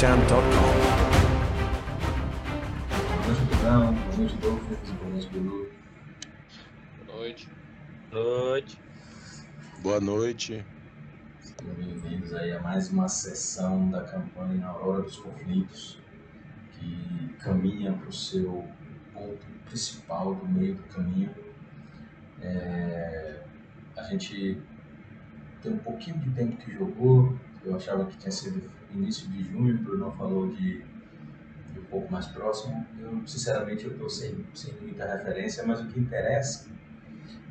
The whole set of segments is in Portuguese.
Boa noite. Boa noite. Boa noite. Boa noite. Noite. Boa noite. Sejam bem-vindos aí a mais uma sessão da campanha Aurora dos Conflitos, que caminha para o seu ponto principal do meio do caminho. É, A gente tem um pouquinho de tempo que jogou, eu achava que tinha sido início de junho, o Bruno falou de, de um pouco mais próximo. Eu, sinceramente, eu estou sem, sem muita referência, mas o que interessa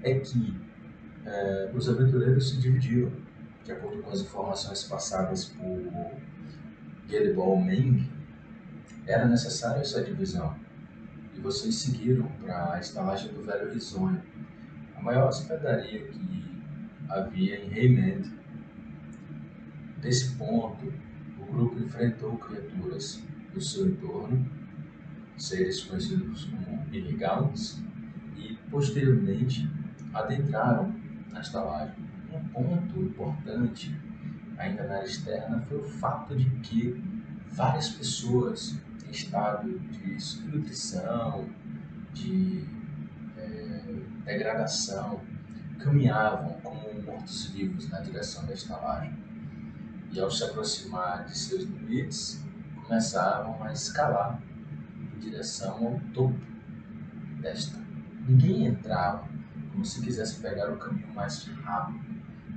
é que é, os aventureiros se dividiram, de acordo com as informações passadas por Gelibol Meng, era necessária essa divisão. E vocês seguiram para a estalagem do Velho Risonho, a maior hospedaria que havia em Rayland. Desse ponto, o grupo enfrentou criaturas do seu entorno, seres conhecidos como Irrigaunts, e posteriormente adentraram na estalagem. Um ponto importante, ainda na área externa, foi o fato de que várias pessoas em estado de subnutrição, de eh, degradação, caminhavam como mortos-vivos na direção da estalagem. E ao se aproximar de seus limites, começavam a escalar em direção ao topo desta. Ninguém entrava como se quisesse pegar o caminho mais rápido.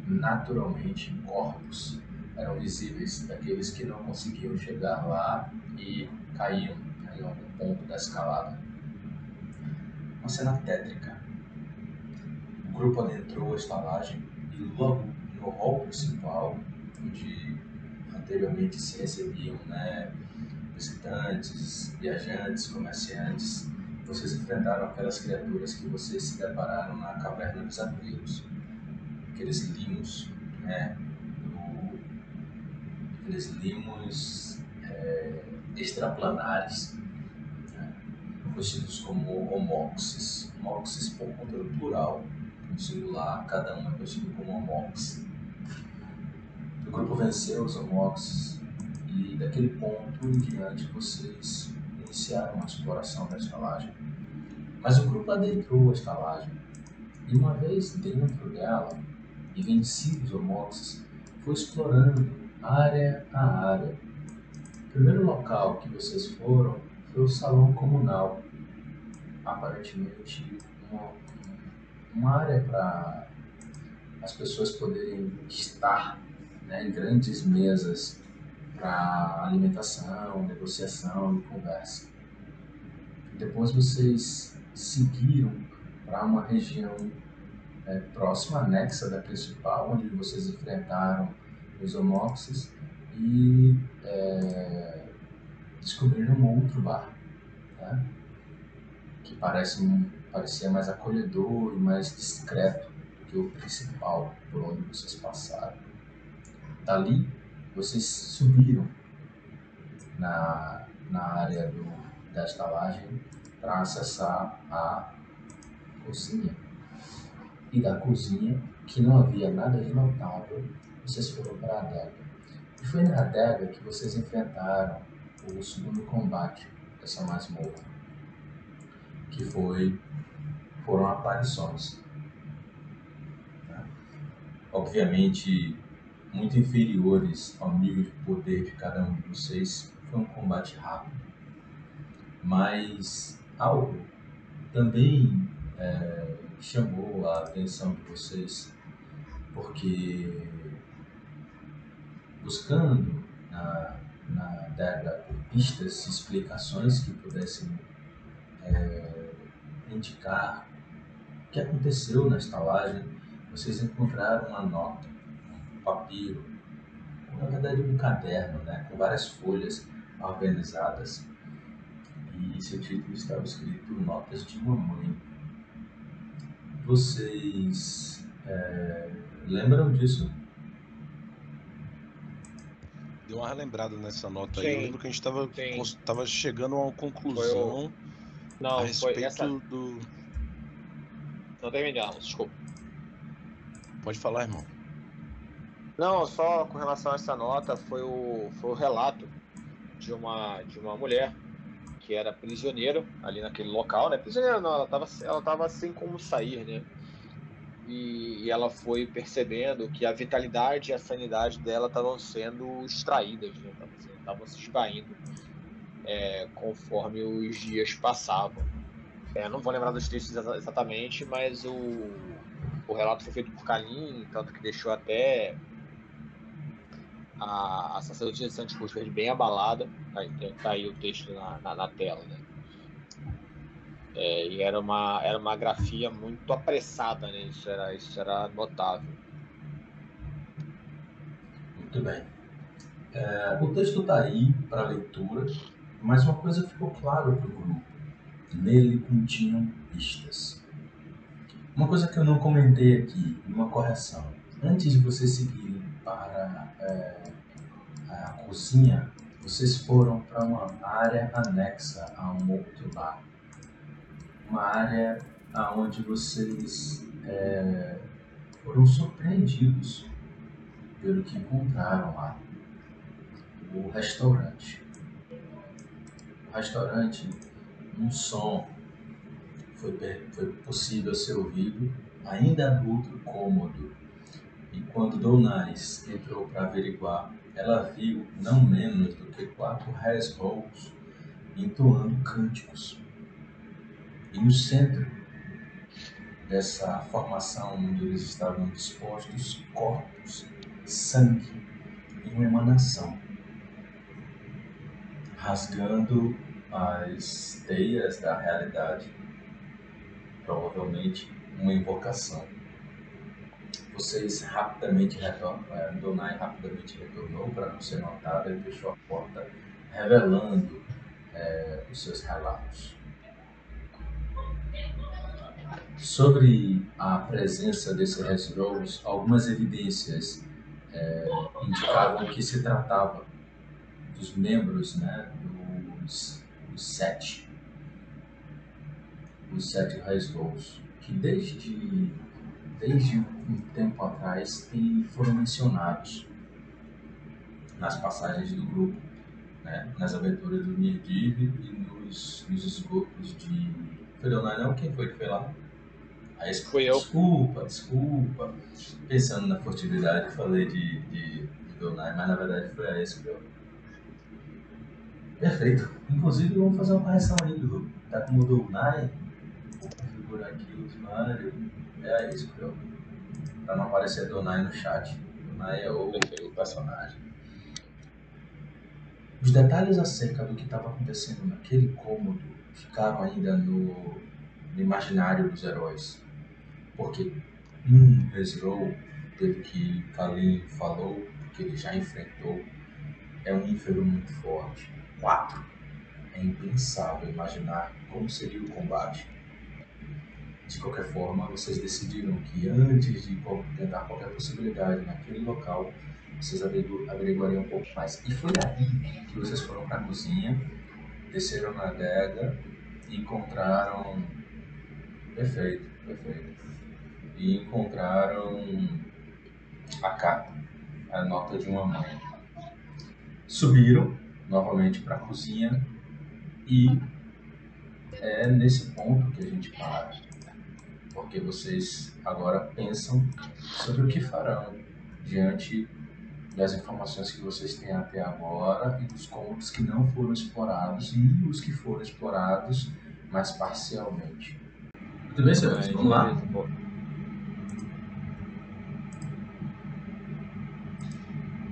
Naturalmente, corpos eram visíveis daqueles que não conseguiam chegar lá e caíam em algum ponto da escalada. Uma cena tétrica. O grupo adentrou a estalagem e logo no hall principal, onde anteriormente se recebiam né, visitantes, viajantes, comerciantes, vocês enfrentaram aquelas criaturas que vocês se depararam na caverna dos abelhos. Aqueles limos, né? do- aqueles limos é, extraplanares, né, conhecidos como homoxes. Homoxes por conta do plural, no singular, cada um é conhecido como homox. O grupo venceu os homoxes e daquele ponto em diante vocês iniciaram a exploração da estalagem. Mas o grupo adentrou a estalagem e uma vez dentro dela e vencidos os homoxes, foi explorando área a área. O primeiro local que vocês foram foi o salão comunal. Aparentemente uma, uma área para as pessoas poderem estar né, em grandes mesas para alimentação, negociação e conversa. Depois vocês seguiram para uma região é, próxima, anexa da principal, onde vocês enfrentaram os homoxes e é, descobriram um outro bar, né? que parece, parecia mais acolhedor e mais discreto do que o principal por onde vocês passaram. Dali, vocês subiram na, na área do, da estalagem para acessar a cozinha. E da cozinha, que não havia nada de notável, vocês foram para a adega. E foi na adega que vocês enfrentaram o segundo combate dessa masmorra, que foi, foram aparições. Tá? Obviamente, muito inferiores ao nível de poder de cada um de vocês, foi um combate rápido. Mas algo também é, chamou a atenção de vocês, porque buscando na, na por pistas explicações que pudessem é, indicar o que aconteceu na estalagem, vocês encontraram uma nota, papiro, na verdade um caderno, né, com várias folhas organizadas. E seu título estava escrito Notas de Mamãe. Vocês é, lembram disso? Deu uma relembrada nessa nota aí. Sim. Eu lembro que a gente estava tava chegando a uma conclusão a Não, foi respeito essa. do. Não terminamos, desculpa. Pode falar, irmão. Não, só com relação a essa nota, foi o, foi o relato de uma, de uma mulher que era prisioneira ali naquele local, né? Prisioneira não, ela estava ela tava sem como sair, né? E, e, ela foi percebendo que a vitalidade e a sanidade dela estavam sendo extraídas, né? Estavam se esvaindo é, conforme os dias passavam. É, não vou lembrar dos textos exatamente, mas o, o relato foi feito por Kalim, tanto que deixou até a, a sacerdotisa de Santos Cruz bem abalada. Aí, tá aí o texto na, na, na tela, né? É, e era uma, era uma grafia muito apressada, né? Isso era, isso era notável. Muito bem. É, o texto está aí para leitura, mas uma coisa ficou claro para o grupo. Nele continham pistas. Uma coisa que eu não comentei aqui, uma correção. Antes de vocês seguirem para é, a cozinha, vocês foram para uma área anexa a um outro lar. Uma área onde vocês é, foram surpreendidos pelo que encontraram lá. O restaurante. O restaurante, um som foi, foi possível ser ouvido ainda no outro cômodo. E quando Donares entrou para averiguar ela viu não menos do que quatro Hesbolls entoando cânticos. E no centro dessa formação onde eles estavam dispostos, corpos, sangue e uma emanação, rasgando as teias da realidade, provavelmente uma invocação vocês rapidamente retornam, é, Donai rapidamente retornou para não ser notada e fechou a porta, revelando é, os seus relatos. Sobre a presença desse Rose, algumas evidências é, indicavam que se tratava dos membros né, dos, dos sete, os sete Rose, que desde desde um tempo atrás tem, foram mencionados nas passagens do grupo, né? nas aventuras do Nirdiv e nos, nos esgotos de. Foi Leonardo, não? Quem foi que foi lá? Aí, Fui eu. Desculpa, desculpa. Pensando na furtividade, falei de, de, de Donai, mas na verdade foi a Esquiel. Perfeito. Inclusive, vamos fazer uma correção aí, do Tá como Donai, vou configurar aqui o usuário é isso, viu? Pra não aparecer Donai no chat. Donai é o, personagem. Os detalhes acerca do que estava acontecendo naquele cômodo ficaram ainda no, no imaginário dos heróis. Porque um Ezreal, pelo que Kalim falou, que ele já enfrentou, é um ínfero muito forte. Quatro. É impensável imaginar como seria o combate de qualquer forma, vocês decidiram que antes de tentar qualquer possibilidade naquele local, vocês averiguariam um pouco mais. E foi aí que vocês foram para a cozinha, desceram na adega e encontraram. Perfeito, perfeito. E encontraram a carta, a nota de uma mãe. Subiram novamente para a cozinha e é nesse ponto que a gente para porque vocês agora pensam sobre o que farão diante das informações que vocês têm até agora e dos cômodos que não foram explorados e os que foram explorados, mas parcialmente. Muito bem, senhores, vamos lá.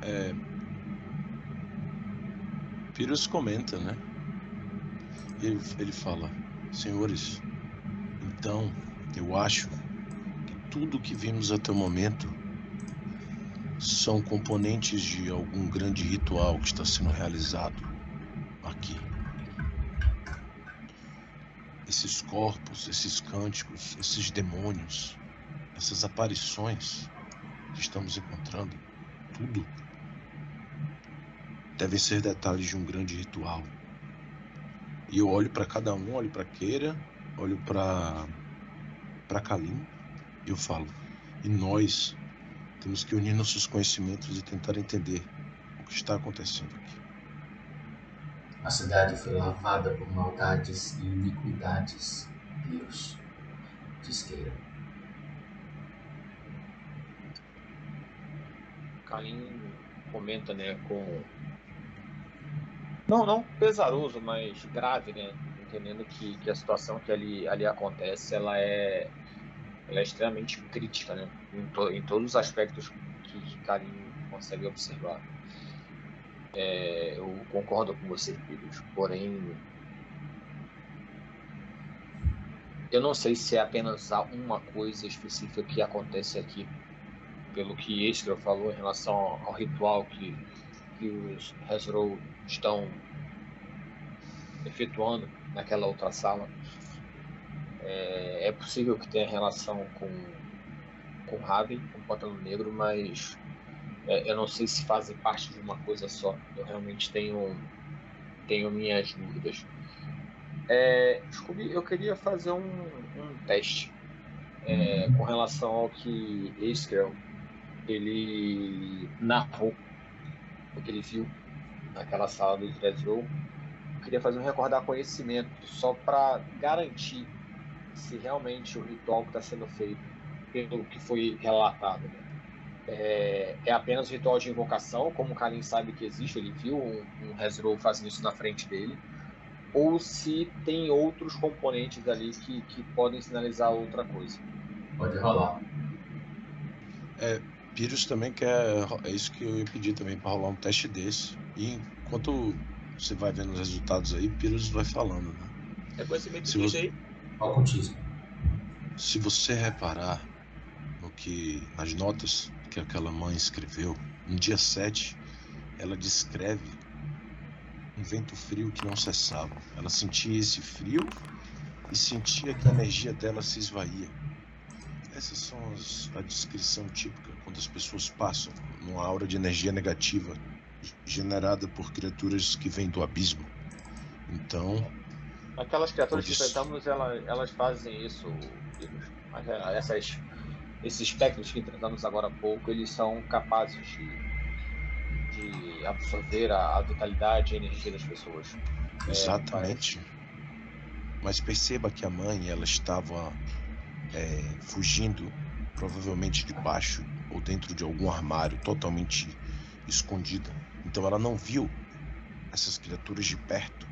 É, Pyrrhus comenta, né? Ele, ele fala, senhores, então eu acho que tudo que vimos até o momento são componentes de algum grande ritual que está sendo realizado aqui. Esses corpos, esses cânticos, esses demônios, essas aparições que estamos encontrando, tudo devem ser detalhes de um grande ritual. E eu olho para cada um, olho para Keira, olho para para Kalim, eu falo, e nós temos que unir nossos conhecimentos e tentar entender o que está acontecendo aqui. A cidade foi lavada por maldades e iniquidades. Deus, diz queira. Kalim comenta, né, com não, não pesaroso, mas grave, né, entendendo que, que a situação que ali, ali acontece, ela é, ela é extremamente crítica, né, em, to, em todos os aspectos que, que Kalim consegue observar. É, eu concordo com você, filhos, porém eu não sei se é apenas uma coisa específica que acontece aqui pelo que Estra falou em relação ao ritual que, que os Hezro estão efetuando naquela outra sala. É, é possível que tenha relação com, com Raven, com o Pântano Negro, mas é, eu não sei se fazem parte de uma coisa só. Eu realmente tenho, tenho minhas dúvidas. É, Scooby, eu queria fazer um, um teste é, com relação ao que Eskel ele narrou o que ele viu naquela sala do Dress Row. Eu queria fazer um recordar conhecimento só para garantir se realmente o ritual que está sendo feito pelo que foi relatado né? é, é, apenas ritual de invocação, como o Kalim sabe que existe, ele viu um, um fazendo isso na frente dele, ou se tem outros componentes ali que, que podem sinalizar outra coisa. Pode rolar. É, Pyrrhus também quer. É isso que eu ia pedir também para rolar um teste desse. E enquanto você vai vendo os resultados aí, Pyrrhus vai falando, né? É conhecimento Se você... aí? Se você reparar no que. nas notas que aquela mãe escreveu, no dia 7, ela descreve um vento frio que não cessava. Ela sentia esse frio e sentia que a energia dela se esvaía. Essas são as, a descrição típica quando as pessoas passam numa aura de energia negativa generada por criaturas que vêm do abismo. Então. Aquelas criaturas que enfrentamos, elas, elas fazem isso, Mas é, essas, esses espectros que enfrentamos agora há pouco, eles são capazes de, de absorver a, a vitalidade e a energia das pessoas. É, Exatamente. É, mas perceba que a mãe ela estava é, fugindo, provavelmente debaixo ou dentro de algum armário, totalmente escondida. Então ela não viu essas criaturas de perto.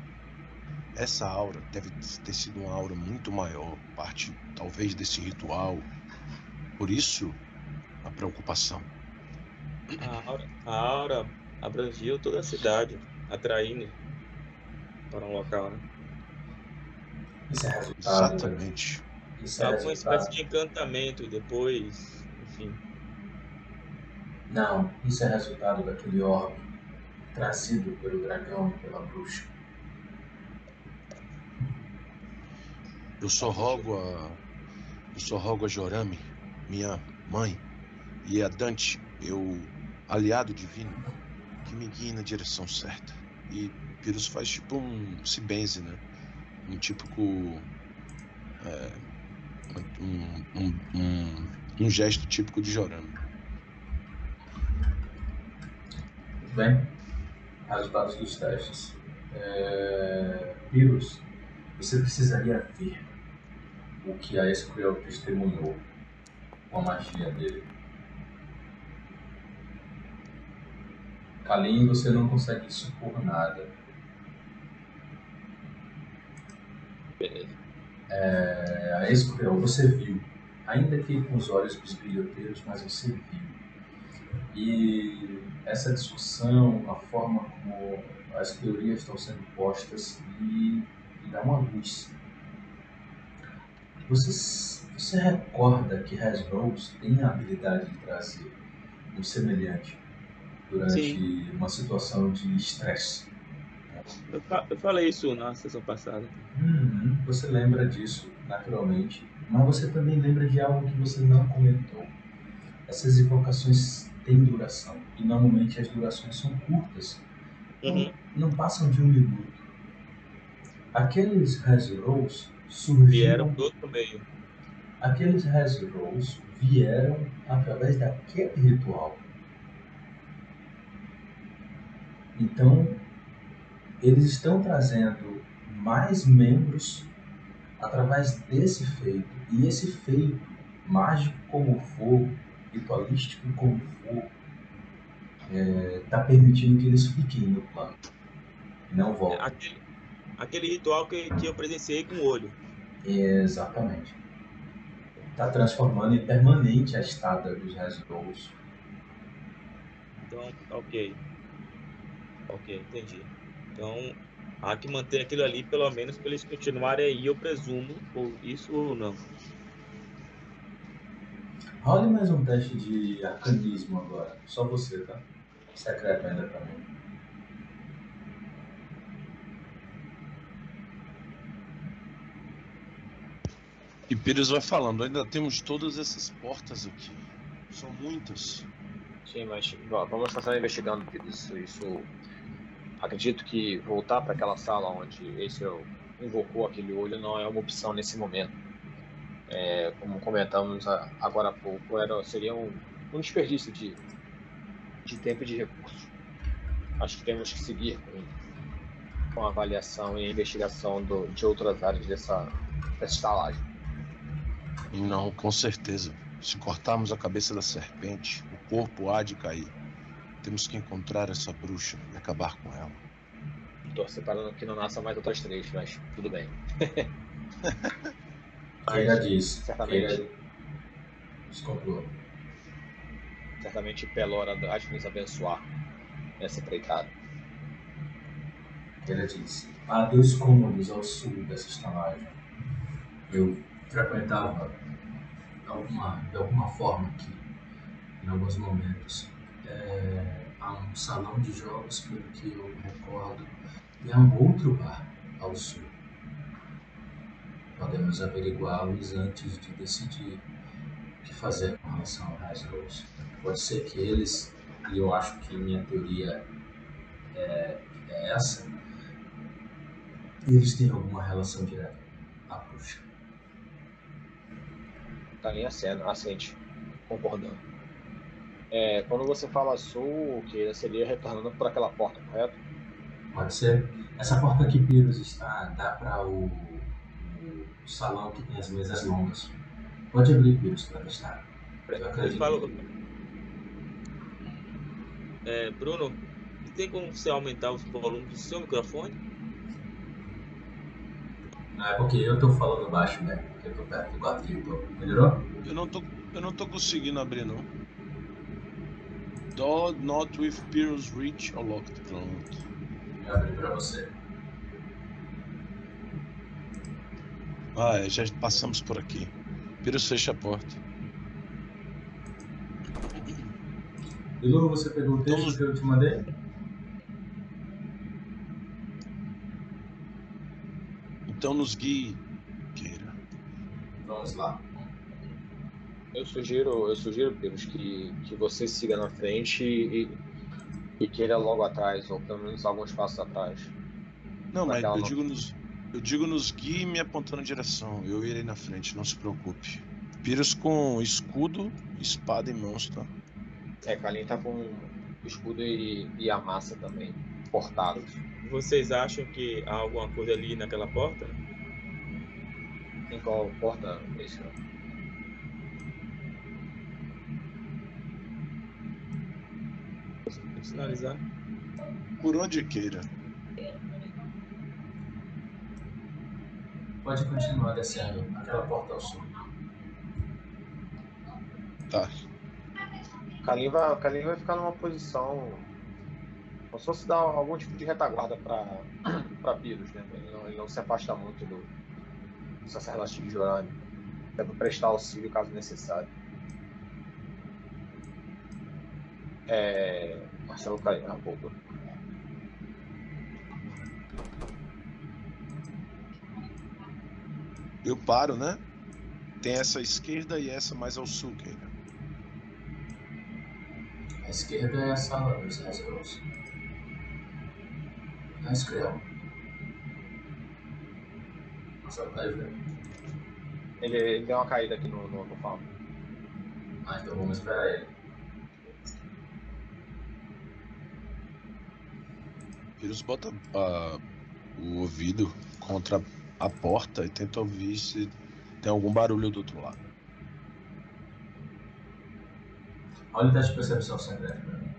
Essa aura deve ter sido uma aura muito maior, parte talvez desse ritual. Por isso, a preocupação. A aura, a aura abrangiu toda a cidade, atraindo para um local, né? Isso é resultado. Exatamente. Isso é alguma espécie de encantamento depois, enfim. Não, isso é resultado daquele orbe trazido pelo dragão pela bruxa. Eu só rogo a. Eu só rogo a Jorame, minha mãe, e a Dante, meu aliado divino, que me guie na direção certa. E Pyrrhus faz tipo um. se benze, né? Um típico. É, um, um, um, um gesto típico de Jorame. bem? Resultados dos testes. É... Pyrrhus, você precisaria ver o que a Escriel testemunhou com a magia dele. Kalim, você não consegue supor nada. Beleza. É, a Escriel, você viu, ainda que com os olhos bisbilhoteiros, mas você viu. E essa discussão, a forma como as teorias estão sendo postas e, e dá uma luz. Você, você recorda que Hasbrows tem a habilidade de trazer um semelhante durante Sim. uma situação de estresse? Eu, fa eu, falei isso na sessão passada. Uhum, você lembra disso, naturalmente, mas você também lembra de algo que você não comentou. Essas invocações tem duração. E normalmente as durações são curtas. Uhum. Não, não, passam de um minuto. Aqueles Rolls surgiram. Vieram do outro meio. Aqueles Rolls vieram através daquele ritual. Então, eles estão trazendo mais membros através desse feito. E esse feito, mágico como for, ritualístico como for, está permitindo que eles fiquem no plano. E não voltem. Aquele, aquele ritual que, que eu presenciei com o olho. Exatamente. Está transformando em permanente a estada dos Resgouls. Então, ok. Ok, entendi. Então, há que manter aquilo ali, pelo menos, para eles continuarem aí, eu presumo, ou isso ou não. Role mais um teste de arcanismo agora. Só você, tá? Secreto ainda pra mim. E Pires vai falando, ainda temos todas essas portas aqui. São muitas. Sim, mas bom, vamos continuar investigando isso. isso. Acredito que voltar para aquela sala onde esse invocou aquele olho não é uma opção nesse momento. É, como comentamos agora há pouco, era, seria um, um desperdício de, de tempo e de recursos. Acho que temos que seguir com, com a avaliação e a investigação do- de outras áreas dessa, dessa estalagem. Não, com certeza. Se cortarmos a cabeça da serpente, o corpo há de cair. Temos que encontrar essa bruxa e acabar com ela. Torcer para que não nasça mais outras três, mas tudo bem. Keira disse. certamente. Descontrolou. Certamente Pelora há de nos abençoar nessa empreitada. Keira disse. Há dois cômodos ao sul dessa estalagem. Eu frequentava de alguma, de alguma forma aqui, em alguns momentos. É, há um salão de jogos, pelo que eu recordo, e há um outro bar ao sul. Podemos averiguá-los antes de decidir o que fazer com relação ao Hasbros. Pode ser que eles, e eu acho que minha teoria é, é essa, eles têm alguma relação direta à bruxa. Tá em aceno, assente, concordando. É, quando você fala sul, que seria retornando por aquela porta, correto? Pode ser? Essa porta que Pyrrhus está dá para o, o salão que tem as mesas longas. Pode abrir, Pyrrhus, para testar. Eu Eu acredito. falo, é, Bruno, tem como você aumentar os volumes do seu microfone? Não é porque eu tô falando baixo, né? Porque eu tô perto do eu tô. Melhorou? Eu não tô, eu não tô conseguindo abrir, não. Do not with Pyrrhus reach or locked. Pronto. Eu abri para você. Ah, já passamos por aqui. Pyrrhus fecha a porta. Bilu, você pegou o texto que eu te mandei? Então nos guie, Keira. Vamos lá. Eu sugiro, eu sugiro, Pyrrhus, que, que você siga na frente e, e queira logo atrás, ou pelo menos alguns passos atrás. Não, mas eu não. digo nos, eu digo nos guie me apontando a direção. Eu irei na frente, não se preocupe. Pyrrhus com escudo, espada em mãos, tá? É, Kalin tá com escudo e, e a massa também, cortados. Vocês acham que há alguma coisa ali naquela porta? Em qual porta? Vou sinalizar. Por onde queira. Pode continuar descendo aquela porta ao sul. Tá. Kalin vai, Kalin vai ficar numa posição. Como se fosse dar algum tipo de retaguarda para para Pyrrhus, né? Ele não, ele não se afasta muito do, do sacerdote de Jorane. Até para prestar auxílio caso necessário. É. Marcelo Kalin, ah, pouco. Eu paro, né? Tem essa à esquerda e essa mais ao sul, Keira. À esquerda é a sala dos. Na esquerda. Só tá. Ele, ele deu uma caída aqui no, no, no palco. Ah, então vamos esperar ele. Pirus bota a- o ouvido contra a porta e tenta ouvir se tem algum barulho do outro lado. Olha o teste de percepção secreta pra mim.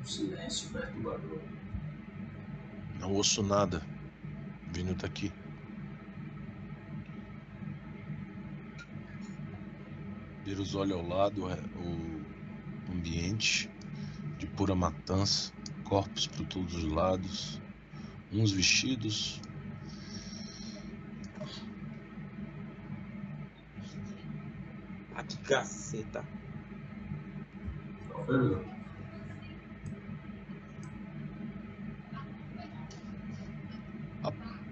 Um silêncio perturbador. Não ouço nada vindo daqui. Pirus olha ao lado é, o ambiente de pura matança, corpos por todos os lados, uns vestidos, Ah, que caceta. Dudu?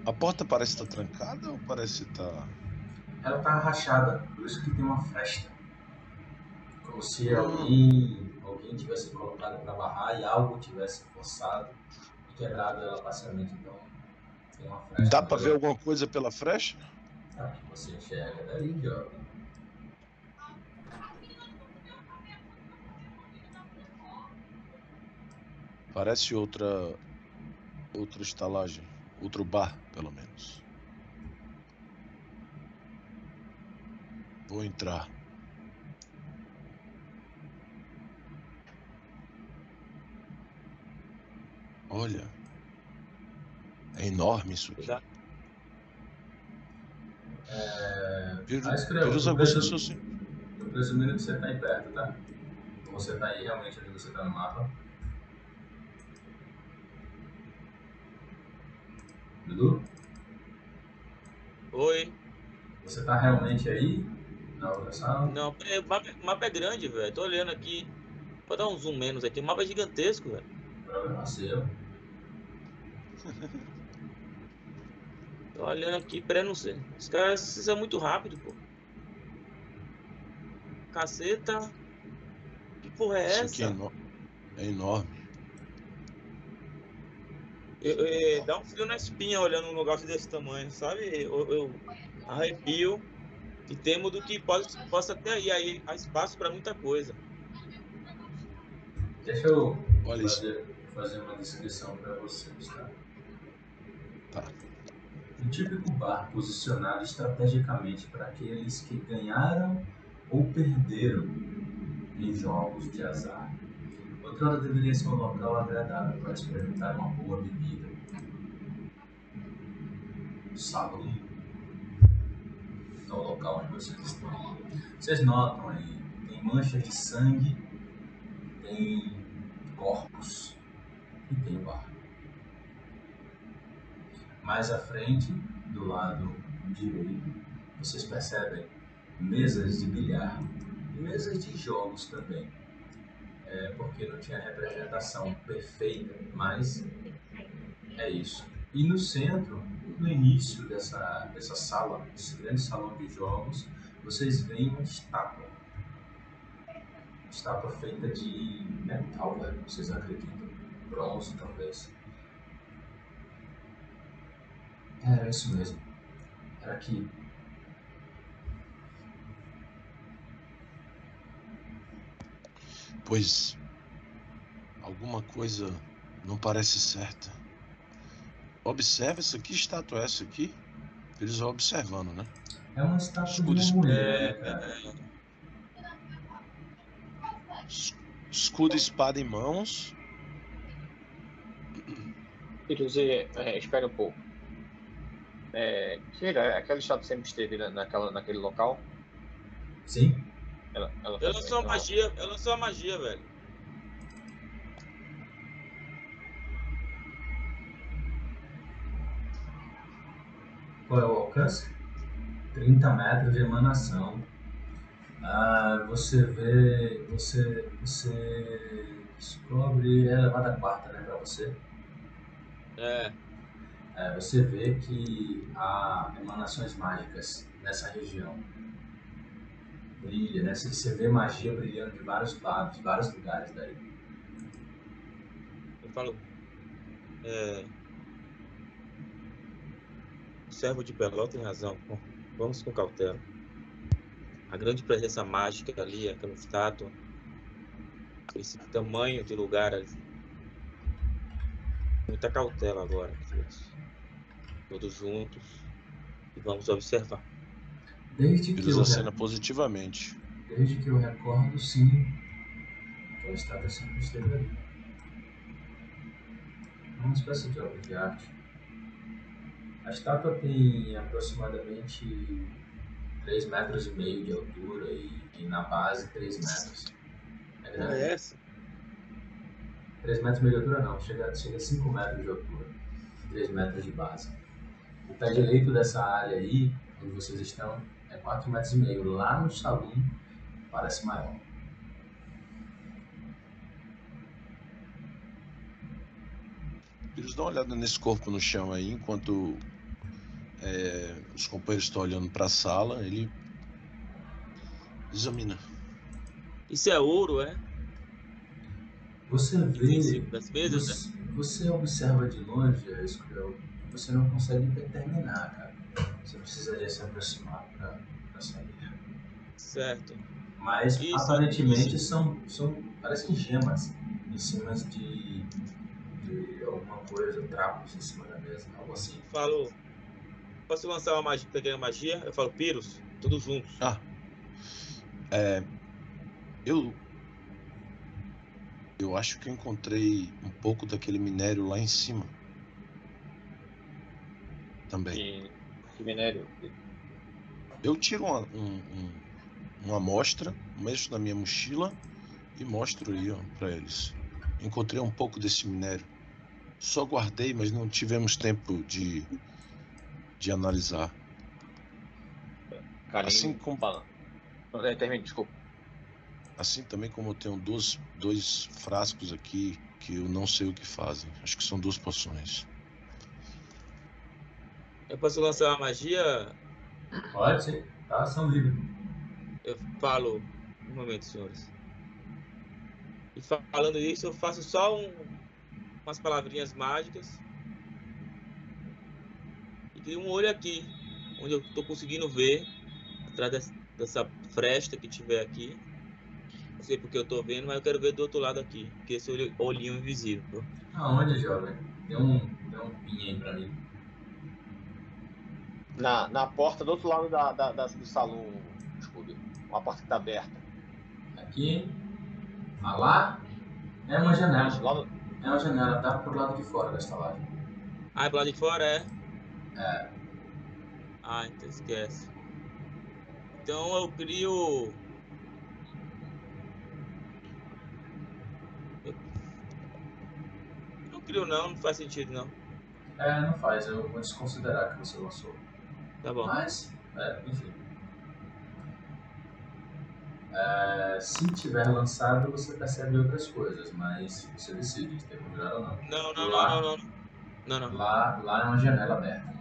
A porta parece estar trancada ou parece estar. Ela tá rachada, por isso que tem uma fresta. Como se alguém, alguém tivesse colocado para barrar e algo tivesse forçado e quebrado ela parcialmente. Então tem uma fresta. Dá pra ver alguma coisa pela frecha? Tá, você enxerga daí, jovem. Parece outra. outra estalagem. Outro bar, pelo menos. Vou entrar. Olha. É enorme isso aqui. Já- É... Ah, escreva, Pirus eu aguça preciso- o seu sim. Tô presumindo que você tá aí perto, tá? Você tá aí realmente onde você tá no mapa. Dudu? Oi. Você tá realmente aí? Na outra sala? Não, é, o mapa, o mapa é grande, velho. Tô olhando aqui. Vou dar um zoom menos aqui. O mapa é gigantesco, velho. Problema seu. Tô olhando aqui, peraí, não sei. Os caras é muito rápido, pô. Caceta. Que porra é Isso essa? aqui é, eno- é enorme. Eu- eu- dá um frio na espinha olhando um negócio desse tamanho, sabe? Eu, eu arrepio e temo do que possa, possa ter aí. Aí há espaço pra muita coisa. Deixa eu Olha isso. Fazer, uma descrição para vocês, tá? Tá. Um típico bar posicionado estrategicamente para aqueles que ganharam ou perderam em jogos de azar. Outrora deveria ser um local agradável para experimentar uma boa bebida. Salão é o local onde vocês estão. Vocês notam aí, tem manchas de sangue, tem corpos e tem bar. Mais à frente, do lado direito, vocês percebem mesas de bilhar e mesas de jogos também. É porque não tinha representação perfeita, mas é isso. E no centro, no início dessa, dessa sala, desse grande salão de jogos, vocês veem uma estátua. Estátua feita de metal, velho, vocês acreditam? Bronze, talvez. Era isso mesmo. Era aqui. Pois alguma coisa não parece certa. Observa essa que estátua é essa aqui? Eles vão observando, né? É uma estátua Escudo de uma É, mulher, cara. Es- Escudo e espada em mãos. Piruzzi, é, espera um pouco. É, Kira, aquela estátua sempre esteve na- naquela, naquele local? Sim? Ela, ela Eu lançou uma ela- magia, eu lançou uma magia, velho. Qual é o alcance? 30 metros de emanação. Ah, você vê. Você. Você descobre. É elevada a quarta, né, pra você? É, É, você vê que há emanações mágicas nessa região. Brilha, né? Você- vê magia brilhando de vários lados, vários lugares daí. eu falo. É. O servo de Peló tem razão. Vamos com cautela. a grande presença mágica ali, aquela estátua, esse tamanho de lugar ali. Muita cautela agora, filhos. Todos juntos e vamos observar. Desde que, Eles eu, acena positivamente. desde que eu recordo, sim. Aquela estátua sempre esteve ali. É uma espécie de obra de arte. A estátua tem aproximadamente 3 metros e meio de altura e, e na base 3 metros. É grande. É essa? 3 metros e meio de altura não, chega, chega a 5 metros de altura, 3 metros de base. O pé direito dessa área aí, onde vocês estão, é 4 metros e meio. Lá no salão parece maior. Eles dão uma olhada nesse corpo no chão aí, enquanto é, os companheiros estão olhando para a sala, ele examina. Isso é ouro, é? Você vê, das mesas, né? você, você observa de longe, Escurel, você não consegue determinar, cara. Você precisaria se aproximar para saber. Certo. Mas Isso, aparentemente são, são parecem gemas em cima de, de alguma coisa, trapos em cima da mesa, algo assim. Falo. Posso lançar uma magia, pequena magia? Eu falo, Pyrrhus, todos juntos. Ah, é, eu eu acho que eu encontrei um pouco daquele minério lá em cima. Também. Que, que minério. Eu tiro uma, um, um- uma amostra, mexo na minha mochila e mostro aí para eles. Encontrei um pouco desse minério. Só guardei, mas não tivemos tempo de, de analisar. Kalim Assim como- fala. Não, termine, desculpa. Assim também como eu tenho dois, dois frascos aqui que eu não sei o que fazem. Acho que são duas poções. Eu posso lançar uma magia? Pode tá? São livres. Eu falo. Um momento, senhores. E fa- falando isso, eu faço só um, umas palavrinhas mágicas. E tem um olho aqui, onde eu tô conseguindo ver, atrás des- dessa fresta que tiver aqui. Não sei porque eu tô vendo, mas eu quero ver do outro lado aqui, que esse olho, olhinho invisível. Aonde, jovem? Dê um, dê um pin aí pra mim. Na, na porta do outro lado da, da- da- do salão, Scooby. Uma porta que tá aberta. Aqui. Ah lá. É uma janela. Lá no- É uma janela, tá pro lado de fora da estalagem. Ah, é pro lado de fora, é? É. Ah, então esquece. Então eu crio. Não crio não, não faz sentido não. É, não faz, eu vou desconsiderar que você lançou. Tá bom. Mas, é, enfim. É, se tiver lançado, você percebe outras coisas, mas você decide se tem conjurado ou não. Não, não, Lá. não, não, não. Não, não. Lá, lá é uma janela aberta.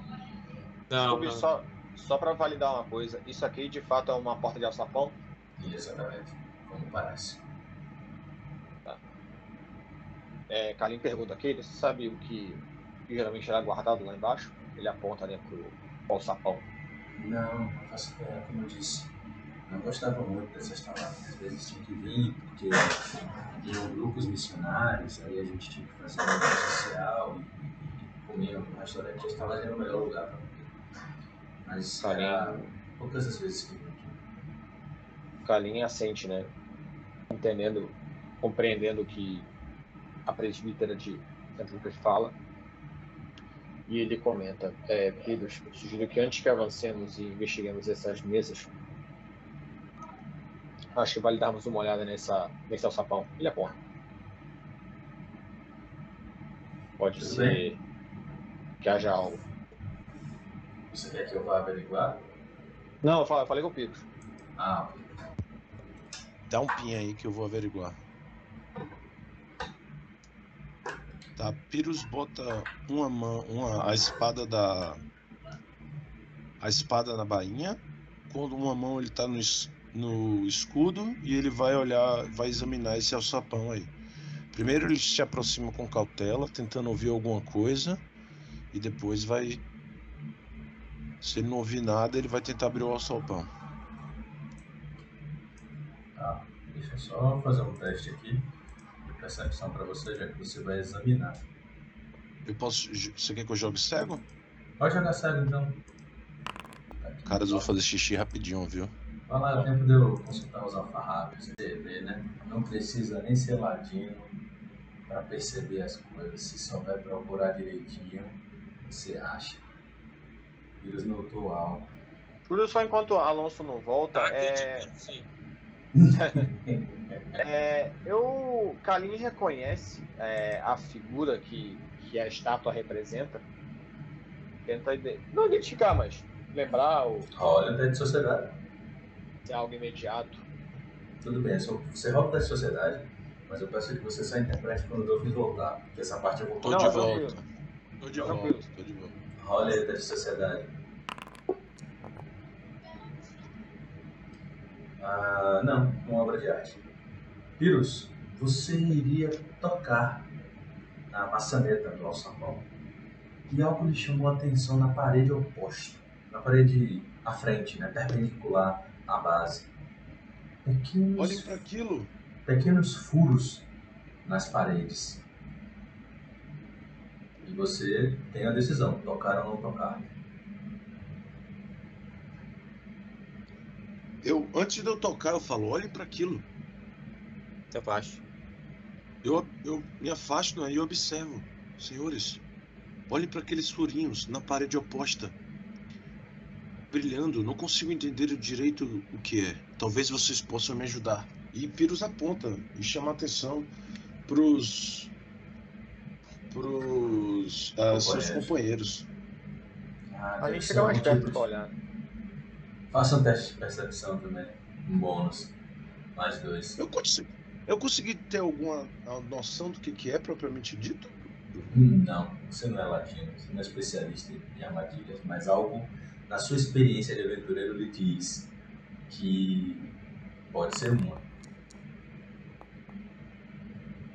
Não, não. só, só pra validar uma coisa. Isso aqui de fato é uma porta de alçapão? Exatamente, como parece. É, Kalim pergunta aqui, você sabe o que, que geralmente era guardado lá embaixo? Ele aponta né, pro alçapão. Não, faço ideia, como eu disse. Não gostava muito dessa estalagem. Às vezes tinha que vir, porque iam grupos missionários, aí a gente tinha que fazer uma vida social e, comer no restaurante. A estalagem era o melhor lugar para comer. Mas era Kalim, poucas as vezes que eu aqui. Kalim assente, né? Entendendo, compreendendo que a presbítera de St. Lucas fala. E ele comenta, é, Pedros, sugiro que antes que avancemos e investiguemos essas mesas, acho que vale darmos uma olhada nessa, nesse alçapão. Ele aponta. Pode Tudo ser que haja algo. Você quer que eu vá averiguar? Não, eu falei, eu falei com o Pedros. Ah, ok. Dá um pin aí que eu vou averiguar. Tá, Pyrrhus bota uma mão, uma, a espada da. A espada na bainha. Quando uma mão ele tá no, no escudo e ele vai olhar, vai examinar esse alçapão aí. Primeiro ele se aproxima com cautela, tentando ouvir alguma coisa. E depois vai. Se ele não ouvir nada, ele vai tentar abrir o alçapão. Deixa eu só fazer um teste aqui percepção para você, já que você vai examinar. Eu posso. Você quer que eu jogue cego? Pode jogar cego então. Caras, eu vou fazer xixi rapidinho, viu? Vai lá, é tempo de eu consultar os alfarrábios. Você vê, né? Não precisa nem ser ladino para perceber as coisas. Se souber procurar direitinho, você acha. Eles notou algo. Tudo só enquanto o Alonso não volta, Tá é. é, eu Kalin reconhece é, a figura que, que a estátua representa. Tenta ide- não identificar, mas lembrar ou Olha o teste de sociedade. ser algo imediato. Tudo bem, só- você rola o teste de sociedade, mas eu peço que você só interprete quando o Dolphins voltar. Porque essa parte eu vou Tô Não, de volta. Tô de Tranquilo. volta, tô de volta. Rola aí o teste de sociedade. Ah, não, uma obra de arte. Pirus, você iria tocar na maçaneta do alçapão e algo lhe chamou a atenção na parede oposta, na parede à frente, né, perpendicular à base. Pequenos, Olhem para aquilo. pequenos furos nas paredes. E você tem a decisão, tocar ou não tocar. Eu, antes de eu tocar, eu falo, olhem para aquilo. Você afasta. Eu, eu me afasto né, e observo. Senhores, olhem para aqueles furinhos na parede oposta. Brilhando, não consigo entender direito o que é. Talvez vocês possam me ajudar. E Pirus aponta e chama a atenção pros. pros. ah, seus Companheiros. Ah, A gente chega mais perto pra olhar. Faça um teste de percepção também. Um bônus. Mais dois. Eu consegui, eu consegui ter alguma noção do que, que é propriamente dito? Não, você não é latino, você não é especialista em armadilhas, mas algo na sua experiência de aventureiro lhe diz que pode ser uma.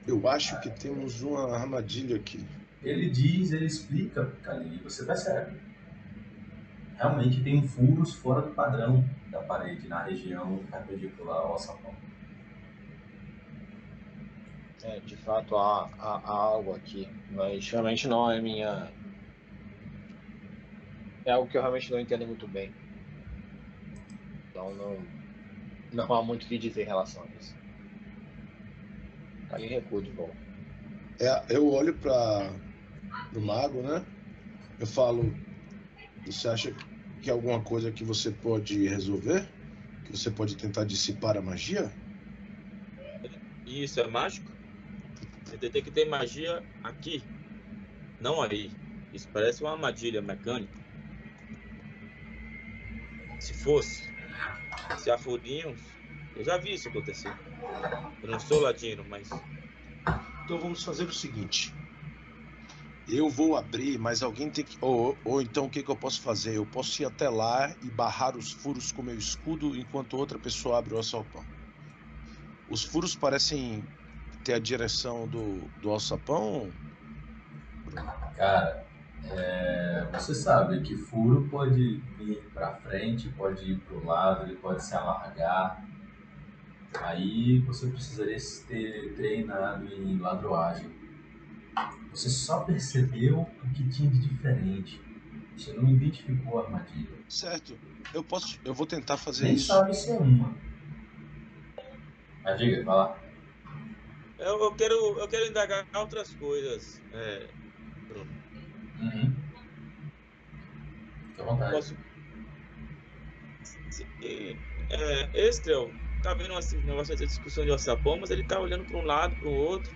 Eu acho que temos uma armadilha aqui. Ele diz, ele explica, Kalini, você percebe. Realmente tem furos fora do padrão da parede, na região perpendicular ao alçapão. É, de fato há, há, há algo aqui, mas realmente não é minha. É algo que eu realmente não entendo muito bem. Então não, não há muito o que dizer em relação a isso. Aí recuo de volta. É, eu olho para o mago, né? Eu falo, você acha que é alguma coisa que você pode resolver? Que você pode tentar dissipar a magia? Isso é mágico? Tem que ter magia aqui, não aí. Isso parece uma armadilha mecânica. Se fosse, se há furinhos, eu já vi isso acontecer. Eu não sou ladino, mas Então vamos fazer o seguinte. Eu vou abrir, mas alguém tem que. Ou, ou então o que, que eu posso fazer? Eu posso ir até lá e barrar os furos com meu escudo enquanto outra pessoa abre o alçapão. Os furos parecem ter a direção do, do alçapão? Cara, é, você sabe que furo pode vir para frente, pode ir para o lado, ele pode se alargar. Aí você precisaria ter treinado em ladroagem. Você só percebeu o que tinha de diferente. Você não identificou a armadilha. Certo. Eu posso. Eu vou tentar fazer Nem isso. sabe se é uma. Mas diga, vai lá. Eu, eu quero, eu quero indagar outras coisas. É, Bruno. Uhum. Fique à vontade. Posso... É, Estrel, tá vendo esse negócio dessa discussão de alçapão, mas ele tá olhando para um lado, para o outro,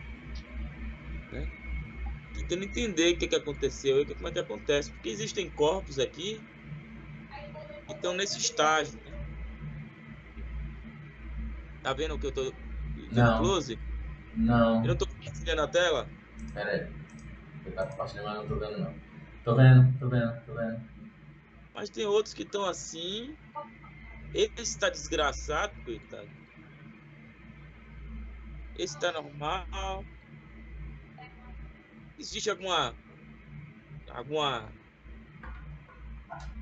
né? Tentando entender o que, que aconteceu e como é que acontece. Porque existem corpos aqui que estão nesse estágio. Né? Tá vendo o que eu tô Não. close? Não, Eu não tô compartilhando a tela? pera aí. Você tá compartilhando, mas não tô vendo não. Tô vendo, tô vendo, tô vendo. Mas tem outros que estão assim. Esse está desgraçado, coitado. Esse está normal. Existe alguma. Alguma.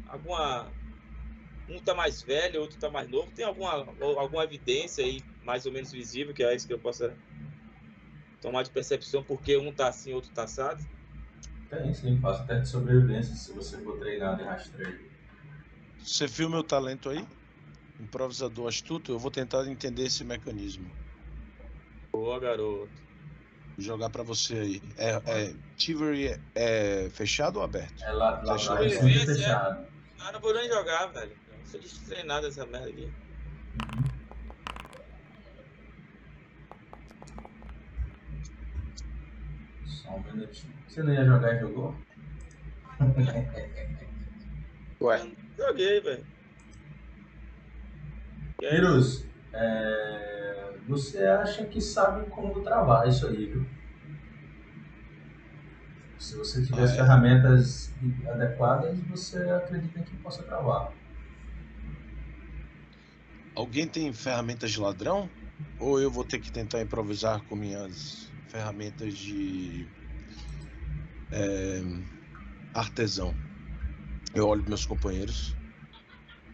Alguma. Um tá mais velho, outro tá mais novo. Tem alguma, alguma evidência aí mais ou menos visível, que é isso que eu possa tomar de percepção, porque um tá assim, outro tá assado? Tem sim, faço teste de sobrevivência se você for treinado em rastreio. Você viu meu talento aí? Improvisador astuto, eu vou tentar entender esse mecanismo. Boa, garoto. Vou jogar pra você aí. É, é, Tivery é, é fechado ou aberto? É lá, lá, Fechado. lá é sempre fechado. Ah, não vou nem jogar, velho. Eu não sou destreinado essa merda aqui. Só um minutinho. Você não ia jogar e jogou? Ué, Joguei, velho. E aí, Virus, é, você acha que sabe como travar isso aí, viu? Se você tiver Ah, as é? ferramentas adequadas, você acredita que possa travar. Alguém tem ferramentas de ladrão? Ou eu vou ter que tentar improvisar com minhas ferramentas de é, artesão? Eu olho meus companheiros.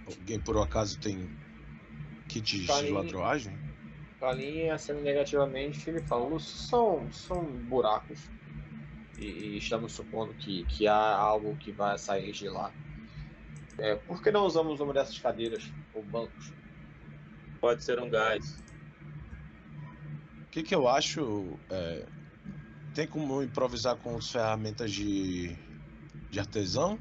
Alguém por um acaso tem kits Tá de ladroagem? Kalin, acendo negativamente, ele fala: "Lúcio, são, são buracos. E, e estamos supondo que, que há algo que vai sair de lá. É, por que não usamos uma dessas cadeiras ou bancos? Pode ser um gás. O que, que eu acho? é, tem como improvisar com as ferramentas de, de artesão?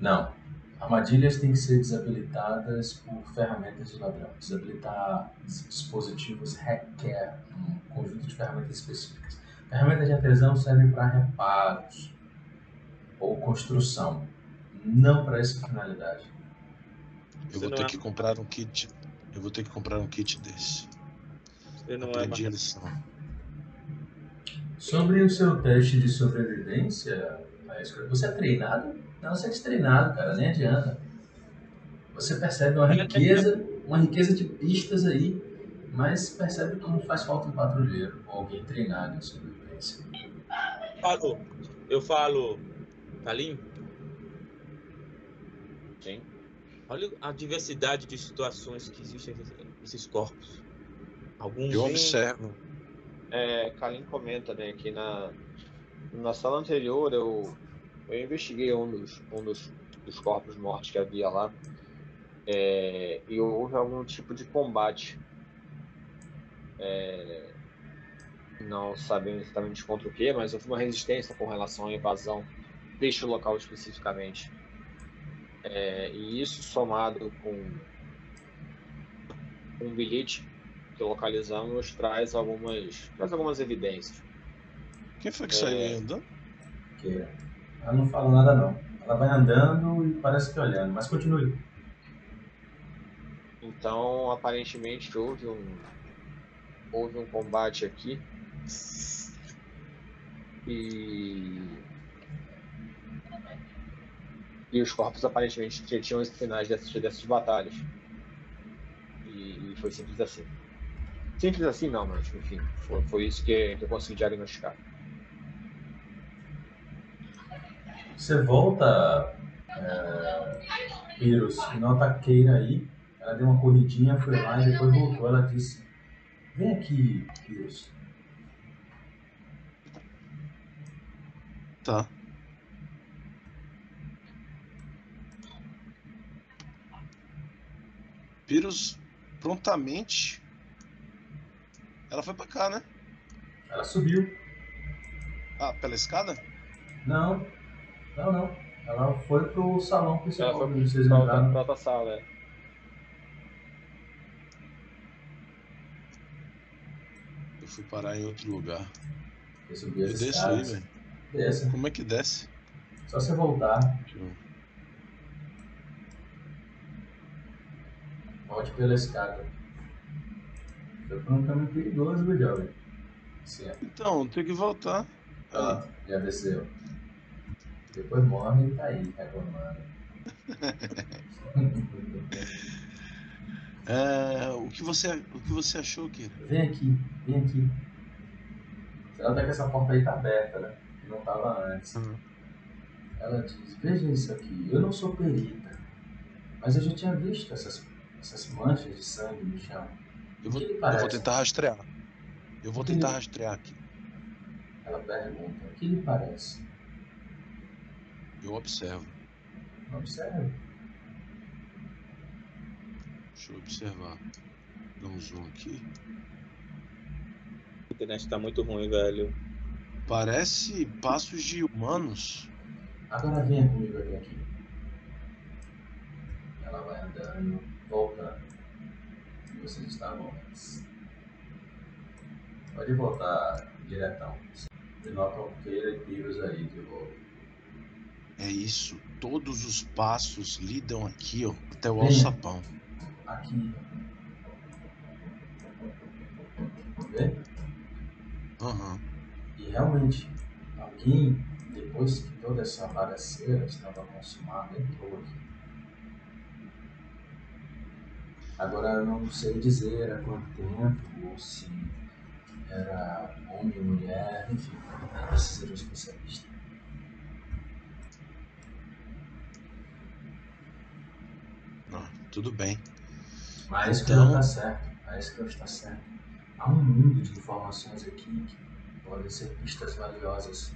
Não. Armadilhas têm que ser desabilitadas por ferramentas de ladrão. Desabilitar dis- dispositivos requer um conjunto de ferramentas específicas. Ferramentas de artesão servem para reparos ou construção, não para essa finalidade. Eu vou ter é- que comprar um kit. Eu vou ter que comprar um kit desse. Você não é Aprendi a mais... lição. Sobre o seu teste de sobrevivência, você é treinado? Não, você é destreinado, cara, nem adianta. Você percebe uma riqueza, uma riqueza de pistas aí, mas percebe como faz falta um patrulheiro ou alguém treinado em sobrevivência. Falo. Eu falo. Kalim, Sim. olha a diversidade de situações que existem nesses corpos. Alguns. Eu observo. É, Kalin comenta né, que na, na sala anterior eu, eu investiguei um dos, um dos, dos corpos mortos que havia lá é, e houve algum tipo de combate. É, não sabemos exatamente contra o que, mas houve uma resistência com relação à invasão deste local especificamente. É, e isso somado com um bilhete que localizamos traz algumas, traz algumas evidências. Quem foi que É. saiu aí andando? Que ela não fala nada não. Ela vai andando e parece que olhando, mas continue. Então, aparentemente houve um houve um combate aqui e e os corpos aparentemente tinham os sinais dessas, dessas batalhas. E, e foi simples assim. Simples assim não, mas enfim, foi, foi isso que, que eu consegui diagnosticar. Você volta, é, Pyrrhus, e nota a Keira aí. Ela deu uma corridinha, foi lá e depois voltou. Ela disse: Vem aqui, Pyrrhus. Tá. Pyrrhus prontamente. Ela foi pra cá, né? Ela subiu. Ah, pela escada? Não, não, não. Ela foi pro salão Ela principal foi onde vocês entraram. pra outra sala. é. Eu fui parar em outro lugar. Eu subi Eu as desço aí, escadas. velho. Desça. Como é que desce? Só você voltar. Eu- Volte pela escada. Foi por um caminho perigoso, viu, jovem? É. Então, tem que voltar. Pronto, já desceu. Depois morre e tá aí, reclamando. É, o, que você, o que você achou, Kira? vem aqui, vem aqui. Você nota que essa porta aí tá aberta, né? Que não tava antes. Uhum. Ela diz, veja isso aqui, eu não sou perita, mas eu já tinha visto essas, essas manchas de sangue no chão. Eu vou, eu vou tentar rastrear. Eu vou tentar rastrear aqui. Ela pergunta: O que lhe parece? Eu observo. Observe. Deixa eu observar. Dá um zoom aqui. A internet tá muito ruim, velho. Parece passos de humanos. Agora venha comigo até aqui. Ela vai andando, voltando. Vocês estavam antes. Pode voltar diretão. Notam Keira e Pyrrhus aí de volta. É isso. Todos os passos lidam aqui, ó, até o alçapão. Aqui. Vê? Aham. E realmente, alguém, depois que toda essa bagaceira estava consumada, entrou aqui. Agora eu não sei dizer há quanto tempo, ou se era homem ou mulher, enfim, precisa de um especialista. Ah, tudo bem. Mas Então- está certo, a escreve está certo. Há um mundo de informações aqui que podem ser pistas valiosas.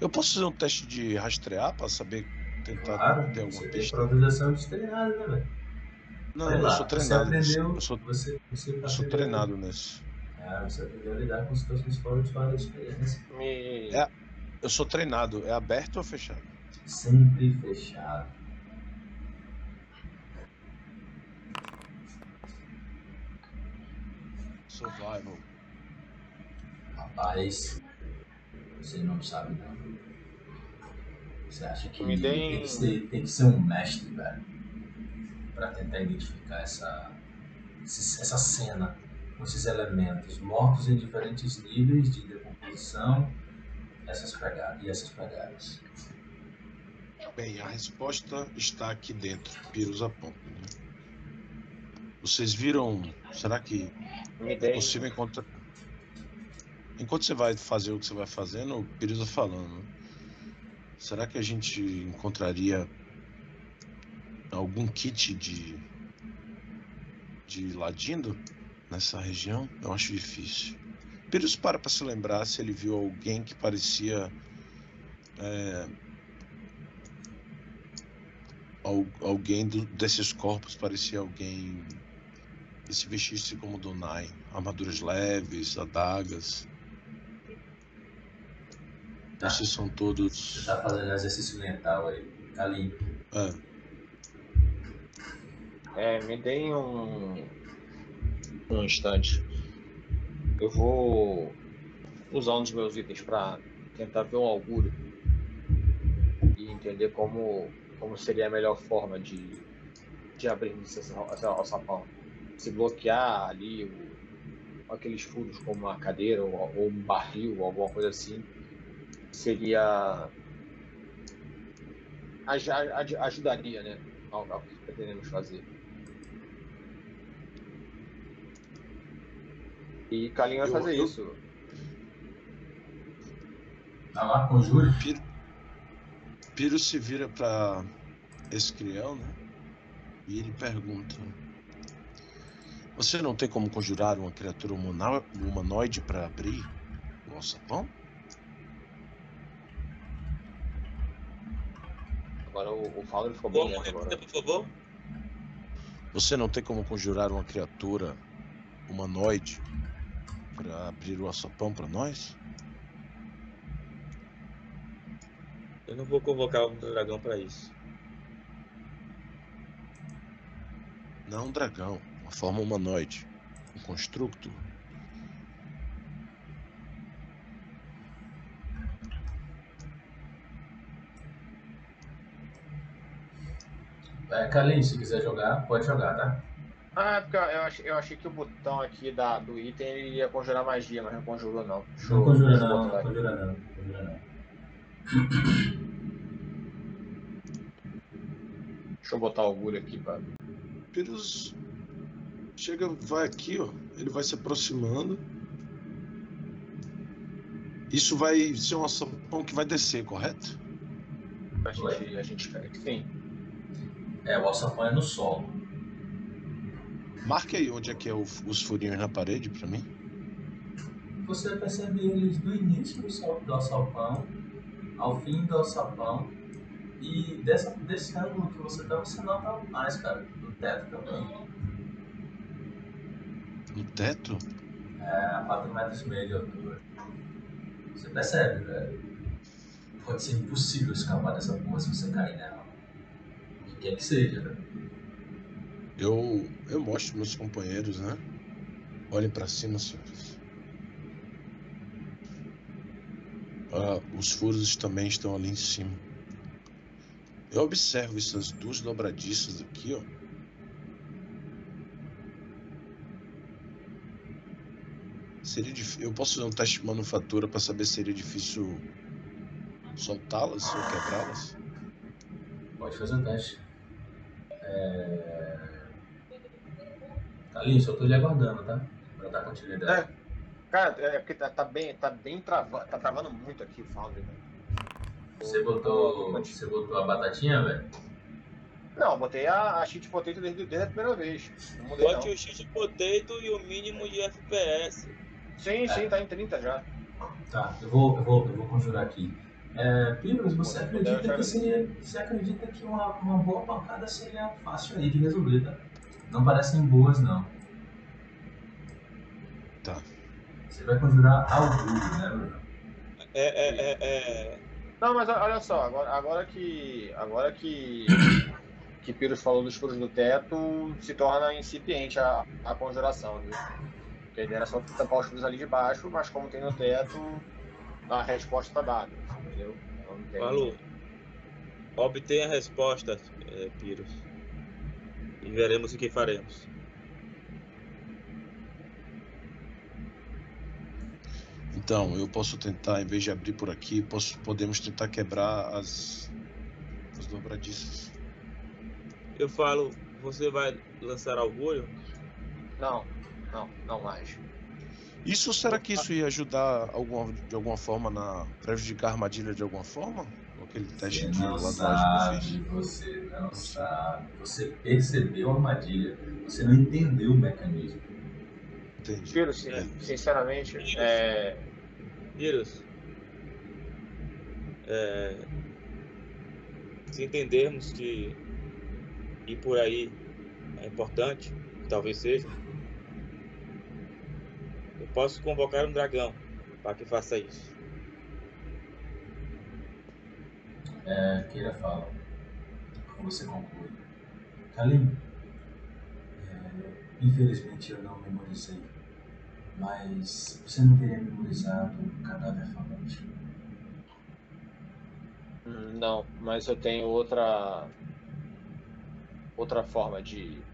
Eu posso fazer um teste de rastrear para saber tentar Claro, ter alguma você tem pista? improvisação destreinada, né, velho? Não, Vai eu lá, sou treinado. Você aprendeu, Eu sou, você, você eu sou treinado nisso. É, você aprendeu a lidar com situações fora de sua experiência. Me... É. Eu sou treinado. É aberto ou fechado? Sempre fechado. Survival. Rapaz, você não sabe não. Você acha que Me tem, que ser, tem que ser um mestre, velho, pra tentar identificar essa, essa cena com esses elementos mortos em diferentes níveis de decomposição essas pegadas, e essas pegadas. Bem, a resposta está aqui dentro. Pirus aponta. Né? Vocês viram? Será que é possível encontrar? Enquanto você vai fazer o que você vai fazendo, o Pirus falando. Será que a gente encontraria algum kit de de ladindo nessa região? Eu acho difícil. Pirus para para se lembrar se ele viu alguém que parecia é, al- alguém do- desses corpos parecia alguém que se vestisse como Donai, armaduras leves, adagas. Tá. Esses são Você todos. tá fazendo exercício mental aí. Ali. É, É, me deem um... Um instante. Eu vou usar um dos meus itens para tentar ver um augúrio e entender como, como seria a melhor forma de, de abrir esse, esse alçapão. Se bloquear ali o, aqueles furos como uma cadeira ou, ou um barril ou alguma coisa assim, seria. aj- aj- ajudaria, né? Ao, ao que pretendemos fazer. E Kalin vai fazer eu- isso. Tá lá, conjure. Piro se vira para Escriel, né? E ele pergunta: Você não tem como conjurar uma criatura humana- humanoide para abrir o alçapão? Agora o, o Fowler ficou Como? bem lento Repita, agora. por favor. Você não tem como conjurar uma criatura humanoide para abrir o alçapão para nós? Eu não vou convocar um dragão pra isso. Não um dragão, uma forma humanoide, um construto. É, Kalin, se quiser jogar, pode jogar, tá? Ah, é porque eu achei, eu achei que o botão aqui da, do item ele ia conjurar magia, mas não conjurou não. Deixa Não eu- conjura não, botar não aqui. conjura não, conjura não. Deixa eu botar o augúrio aqui pra. Pyrrhus chega, vai aqui, ó. Ele vai se aproximando. Isso vai ser um alçapão que vai descer, correto? A gente, a gente espera que sim. É, o alçapão é no solo. Marque aí onde é que é o- os furinhos na parede pra mim. Você percebe eles do início do, sal, do alçapão ao fim do alçapão. E dessa, desse ângulo que você tá, você nota mais, cara. Do teto também. No teto? É, a 4 metros e meio de altura. Você percebe, velho? Pode ser impossível escapar dessa porra se você cair nela. Quer que seja, velho. Eu, eu mostro meus companheiros, né? Olhem pra cima, senhores. Ah, os furos também estão ali em cima. Eu observo essas duas dobradiças aqui, ó. Seria difícil. Eu posso fazer um teste de manufatura para saber se seria difícil soltá-las ou quebrá-las? Pode fazer um teste. É... Carlinhos, eu tô lhe aguardando, tá? Pra dar continuidade. Cara, é porque tá, tá bem, tá bem travando, tá travando muito aqui o Foundry, velho. Você botou, você botou a batatinha, velho? Não, eu botei a, a cheat potato desde, desde a primeira vez. Não mudei Bote não. o cheat potato e o mínimo de FPS. Sim, sim, tá em 30 já. Tá, eu vou, eu vou, eu vou conjurar aqui. É, você Pode, acredita que seria. Você acredita que uma, uma boa pancada seria fácil aí de resolver, tá? Não parecem boas não. Tá. Você vai conjurar ao vivo, né, Bruno? É, é, é, é. Não, mas olha só, agora, agora que. Agora que. que Pyrrhus falou dos furos do teto, se torna incipiente a, a conjuração, viu? Porque a ideia era só tampar os furos ali de baixo, mas como tem no teto, a resposta tá dada, entendeu? Então Falou. Obtenha a resposta, é, Pyrrhus. E veremos o que faremos. Então, eu posso tentar, em vez de abrir por aqui, posso, podemos tentar quebrar as, as dobradiças. Eu falo, você vai lançar augúrio? Não, não, não mais. Isso, será que isso ia ajudar alguma, de alguma forma na prejudicar a armadilha de alguma forma? Aquele teste Você de não ladagem que eu sabe, fiz. você não sabe. Você percebeu a armadilha, você não entendeu o mecanismo. Entendi. Sin- É. sinceramente, é, Pyrrhus. É, se entendermos que ir por aí é importante, talvez seja, posso convocar um dragão para que faça isso. É, Keira fala. Como você conclui. Kalim, é, infelizmente eu não memorizei. Mas você não teria memorizado o cadáver falante. hum, não, mas eu tenho outra. outra forma de.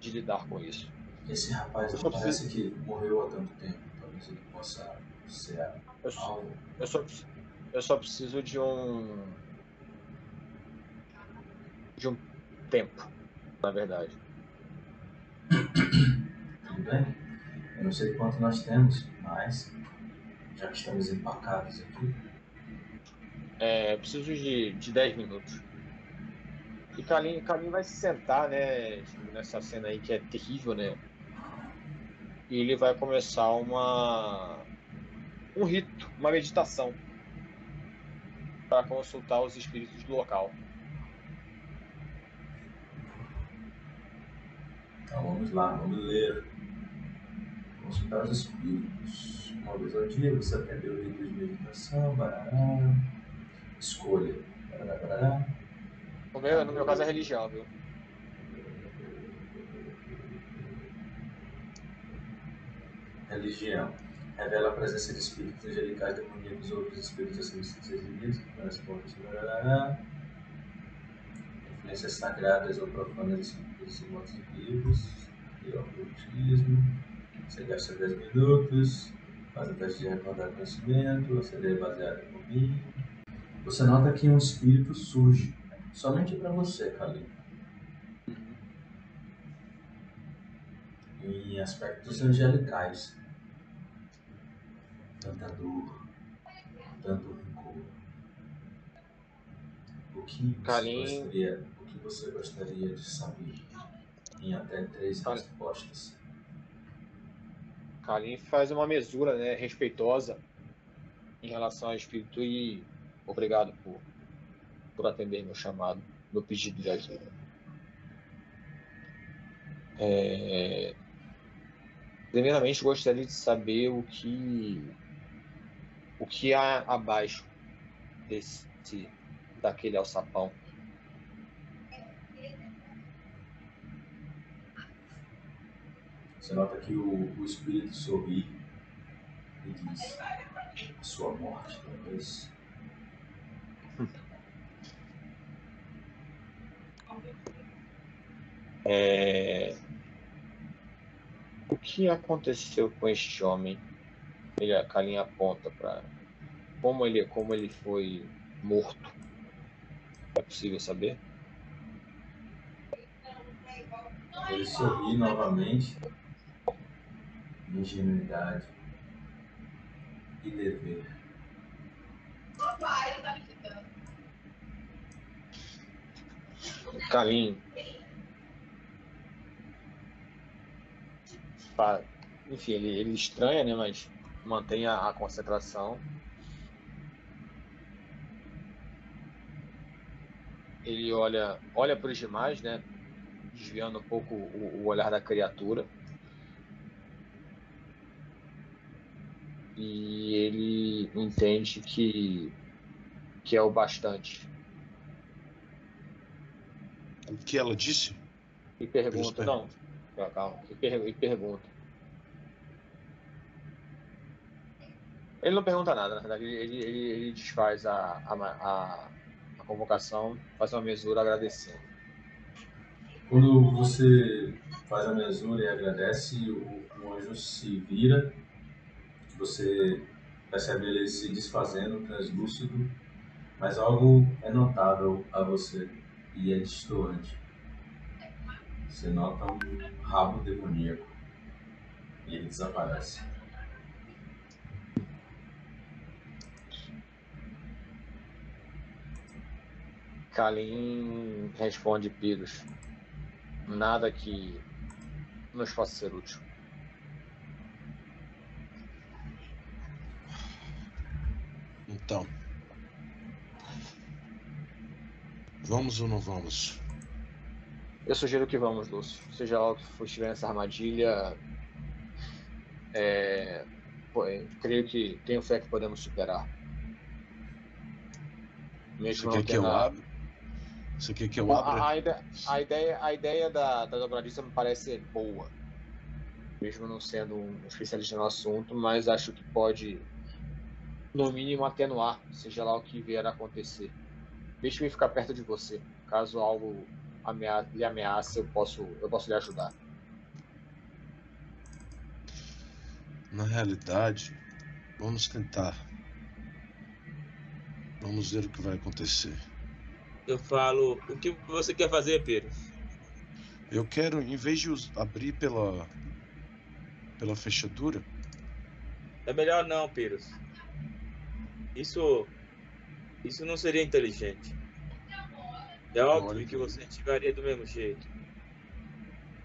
de lidar com isso. Esse rapaz Eu parece que morreu há tanto tempo. Talvez ele possa ser Eu, só- algo. eu só, eu só preciso de um. de um tempo, na verdade. Tudo bem? Eu não sei quanto nós temos, mas já que estamos empacados aqui, É, eu preciso de, de 10 minutos. E Kalim, Kalim vai se sentar, né, nessa cena aí que é terrível, né? E ele vai começar uma um rito, uma meditação para consultar os espíritos do local. Então vamos lá, vamos ler. Consultar os espíritos. Uma vez ao dia você aprendeu o rito de meditação, barará. Escolha. Barará, barará. No meu, no meu caso é religião, viu? Religião. Revela a presença de espíritos angelicais, demoníacos ou outros espíritos acima de seis limites. Responde. Barará. Influências sagradas ou profanas espíritos e mortos vivos. E ocultismo. Você gasta 10 minutos. Faz o teste de recordar conhecimento. Acender baseado em mim. Você nota que um espírito surge. Somente para você, Kalim. Em aspectos angelicais. Tanta dor. Tanto rancor. O que você gostaria, o que você gostaria de saber em até três respostas. Kalim faz uma mesura né, respeitosa em relação ao espírito e obrigado por, por atender meu chamado, meu pedido de ajuda. É, primeiramente, gostaria de saber o que o que há abaixo desse daquele alçapão. Você nota que o, o espírito sorri e diz: A sua morte, talvez. É, O que aconteceu com este homem? Ele, a Kalim aponta para como ele, como ele foi morto. É possível saber? Ele sorri novamente. Ingenuidade e dever. Kalim. Enfim, ele, ele estranha, né? Mas mantém a, concentração. Ele olha, olha para os demais, né? Desviando um pouco o, o olhar da criatura. E ele entende que, que é o bastante. O que ela disse? E pergunta, não, calma, e, per- e pergunta. Ele não pergunta nada, na verdade, ele, ele, ele- desfaz a, a, a, a convocação, faz uma mesura agradecendo. Quando você faz a mesura e agradece, o, o anjo se vira, você percebe ele se desfazendo, translúcido, mas algo é notável a você e é distoante. Você nota um rabo demoníaco e ele desaparece. Kalim responde Pyrrhus. Nada que nos possa ser útil. Então. Vamos ou não vamos? Eu sugiro que vamos, Lúcio. Seja lá o que for estiver nessa armadilha, é, pô, creio que tenho fé que podemos superar. Você Mesmo quer que eu tendo a- abra? Você quer que abra? A, a ideia, a ideia da, da dobradiça me parece boa, mesmo não sendo um especialista no assunto, mas acho que pode, no mínimo, atenuar, seja lá o que vier a acontecer. Deixe-me ficar perto de você. Caso algo amea- lhe ameace, eu posso, eu posso lhe ajudar. Na realidade, vamos tentar. Vamos ver o que vai acontecer. Eu falo, o que você quer fazer, Pedro? Eu quero, em vez de abrir pela pela fechadura, É melhor não, Pedro. Isso, isso não seria inteligente. É óbvio que você ativaria do mesmo jeito.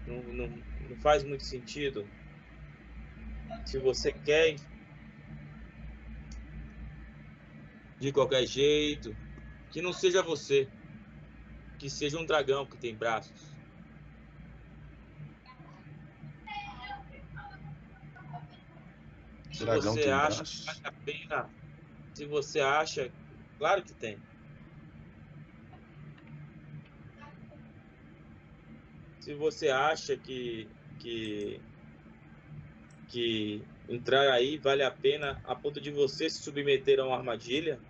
Não, não, não faz muito sentido. Se você quer de qualquer jeito, que não seja você, que seja um dragão que tem braços. Se dragão você acha braços. que vale a pena, se você acha, claro que tem. Se você acha que que que entrar aí vale a pena a ponto de você se submeter a uma armadilha,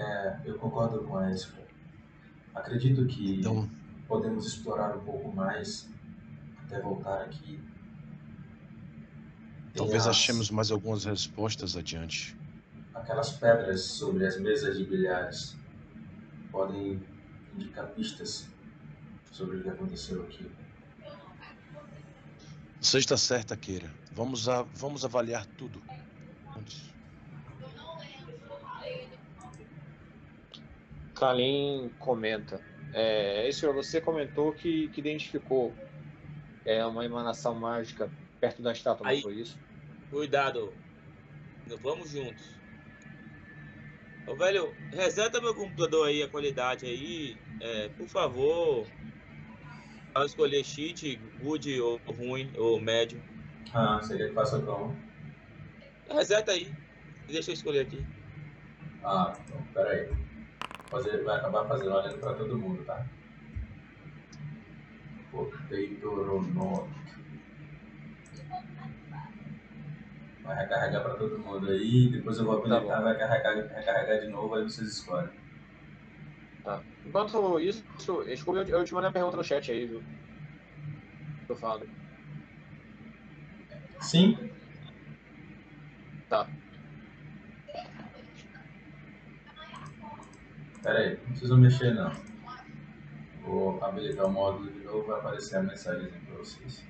É, eu concordo com a Esco. Acredito que Então, podemos explorar um pouco mais até voltar aqui. Tem talvez as- achemos mais algumas respostas adiante. Aquelas pedras sobre as mesas de bilhares podem indicar pistas sobre o que aconteceu aqui. Você está certa, Keira. Vamos, a, vamos avaliar tudo. Juntos. Kalim comenta. É, isso você comentou que, que identificou é, uma emanação mágica perto da estátua, Aí- não foi isso? Cuidado. Vamos juntos. Ô, velho, reseta meu computador aí, a qualidade aí. É, por favor. Ao escolher cheat, good ou ruim, ou médio. Ah, você quer que faça como? Reseta aí. Deixa eu escolher aqui. Ah, então, peraí. Fazer, vai acabar fazendo olhando pra todo mundo, tá? Potato Vai recarregar pra todo mundo aí, depois eu vou Tá habilitar, vai carregar, recarregar de novo, aí vocês escolhem. Tá. Enquanto isso, desculpa, eu, eu te mandei uma pergunta no chat aí, viu? Tô falando. Sim? Tá. Pera aí, não precisa mexer não. Vou habilitar o módulo de novo, vai aparecer a mensagem pra vocês.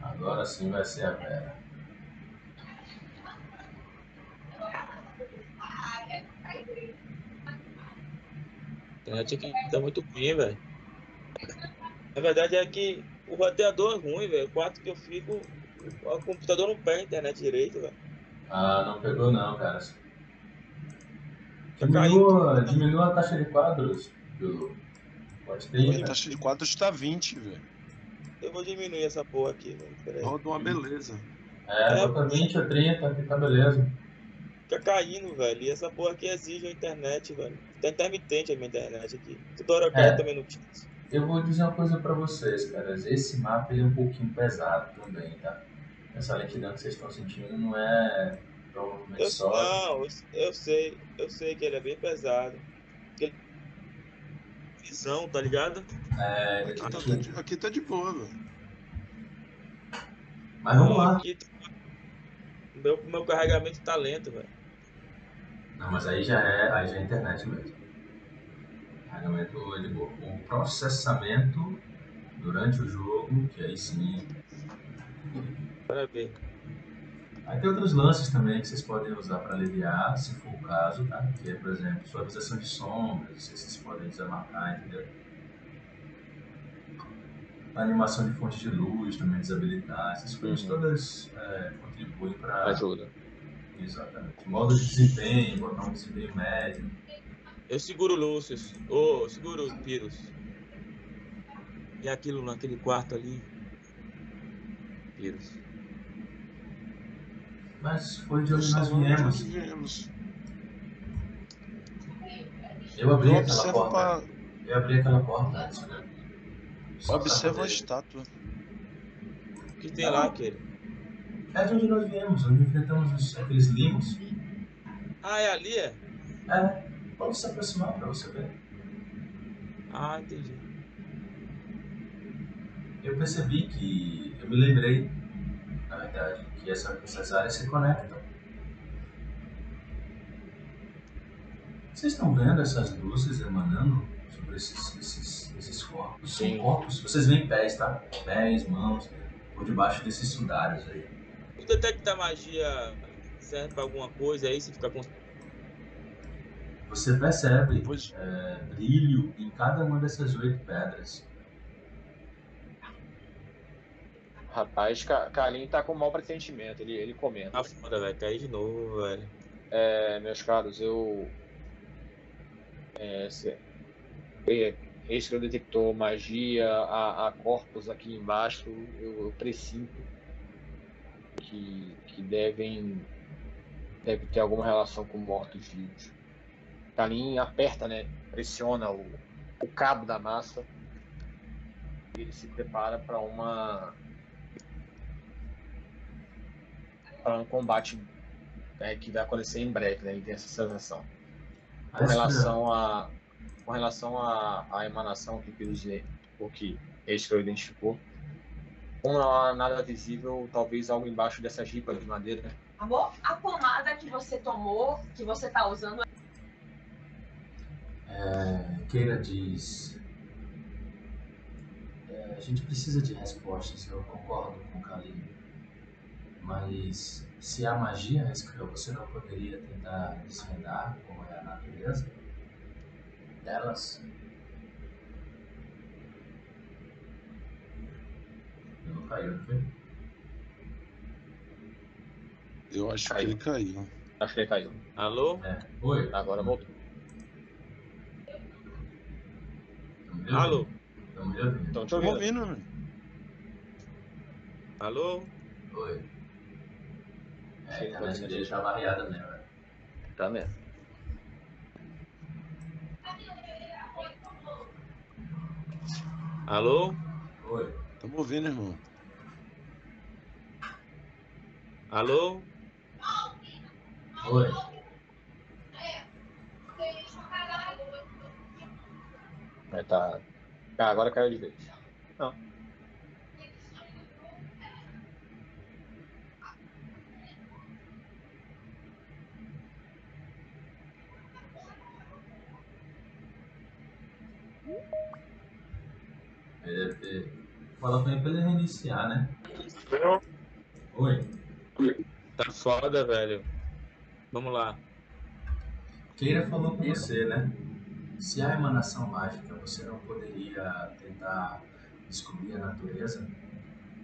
Agora sim vai ser a Vera. Internet aqui tá muito ruim, velho. Na verdade é que o roteador é ruim, velho. O quarto que eu fico, o computador não pega a internet direito, velho. Ah, não pegou não, cara. Tá Diminua, diminua a taxa de quadros. Pode ter, A né? taxa de quadros tá 20, velho. Eu vou diminuir essa porra aqui, velho. Roda uma beleza. É, bota 20 ou 30, aqui tá beleza. Fica caindo, velho. E essa porra aqui exige a internet, velho. Tá intermitente a minha internet aqui. Toda hora É. também no Teams. Eu vou dizer uma coisa pra vocês, cara. Esse mapa é um pouquinho pesado também, tá? Essa lentidão que vocês estão sentindo não é provavelmente Eu, só. não, eu, eu sei, eu sei que ele é bem pesado. Ele- Visão, tá ligado? É, Aqui tá, aqui- tá de, aqui tá de boa, velho. Mas vamos lá. Aqui, meu, meu carregamento tá lento, velho. Não, mas aí já é, aí já é internet mesmo. Carregamento de boa. O processamento durante o jogo, que aí sim. Para ver. Aí tem outros lances também que vocês podem usar para aliviar, se for o caso, tá? Que é, por exemplo, suavização de sombras, vocês podem desamarcar, entendeu? A animação de fonte de luz também desabilitar, essas coisas Uhum. todas é, contribuem para. Ajuda. Exatamente. Modo de desempenho, botar um desempenho médio. Eu seguro o Lúcio. Ô, seguro o Pyrrhus. E aquilo naquele quarto ali. Pyrrhus. Mas foi de onde nós viemos. viemos. Eu abri Eu aquela porta. pra, Eu abri aquela porta antes, né? Pra a estátua. O que tem lá, aquele? É de onde nós viemos, onde enfrentamos os- aqueles limos. Ah, é ali, é? É, pode se aproximar pra você ver. Ah, entendi. Eu percebi que. Eu me lembrei, na verdade, que essa- essas áreas se conectam. Vocês estão vendo essas luzes emanando sobre esses, esses, esses corpos? Sim. São corpos. Vocês veem pés, tá? Pés, mãos, por debaixo desses sudários aí. O detectar magia serve pra alguma coisa aí, se ficar com. Você percebe é, brilho em cada uma dessas oito pedras. Rapaz, Ka- Kalim tá com mau pressentimento, ele, ele comenta. Ah, foda, velho. Caí de novo, velho. É, meus caros, eu. É, se- é, esse que eu detectou magia, a, a corpos aqui embaixo, eu, eu presinto que, que devem deve ter alguma relação com mortos-vivos. Kalim aperta, né? Pressiona o, o cabo da massa e ele se prepara para uma para um combate né, que vai acontecer em breve, né? Ele tem essa sensação. Com relação a com relação à à emanação que Pires o que eu identificou, como não há nada visível, talvez algo embaixo dessas ripas de madeira. Amor, a pomada que você tomou, que você tá usando, É, Keira diz. é, a gente precisa de respostas, eu concordo com o Kalim. Mas se a magia Escrel, você não poderia tentar desvendar como é a natureza delas? Ele não caiu, não foi? Eu acho Caiu. que ele caiu. Acho que ele caiu. Alô? É. Oi, Agora voltou. Me ouvindo? Alô? Tamo me ouvindo? Então, te ouvindo, né? Alô? Oi. É, a Sim, internet pode dele ser. tá variada mesmo, velho. Tá mesmo. Alô? Oi. Tamo ouvindo, irmão. Alô? Oi. Vai tá. Ah, agora caiu de vez. Não. Ele deve ter. Fala com ele pra ele reiniciar, né? Oi. Tá foda, velho. Vamos lá. Keira falou com você, né? Se há emanação mágica, você não poderia tentar descobrir a natureza?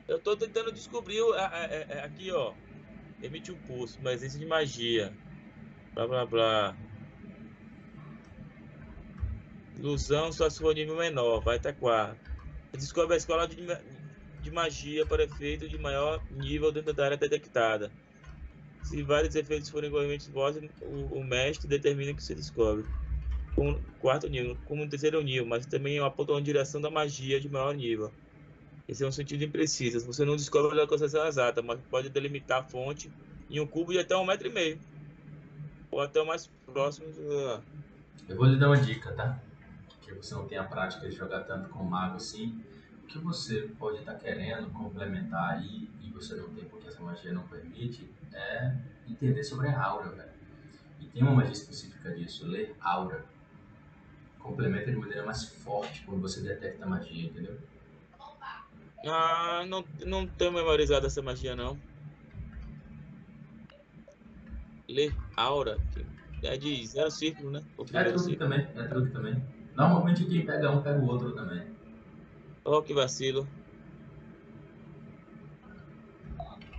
Eu tô tentando descobrir a- a- a- aqui, ó. Emite um pulso, mas isso de magia. Blá blá blá. Ilusão só se for nível menor, vai até 4. Descobre a escola de, de magia para efeito de maior nível dentro da área detectada. Se vários efeitos forem igualmente fortes, o, o mestre determina que se descobre. Com quarto nível, como terceiro nível, mas também aponta uma direção da magia de maior nível. Esse é um sentido impreciso. Você não descobre a localização exata, mas pode delimitar a fonte em um cubo de até um metro e meio. Ou até o mais próximo. Eu vou lhe dar uma dica, tá? Porque você não tem a prática de jogar tanto com mago assim. O que você pode estar querendo complementar aí, e você não tem porque essa magia não permite, é entender sobre a aura, velho. E tem uma magia específica disso, ler aura. Complementa de maneira mais forte quando você detecta a magia, entendeu? Ah, não, não tenho memorizado essa magia, não. Ler aura. que É de zero círculo, né? É truque também, é truque também. Normalmente quem pega um pega o outro também. Oh, que vacilo.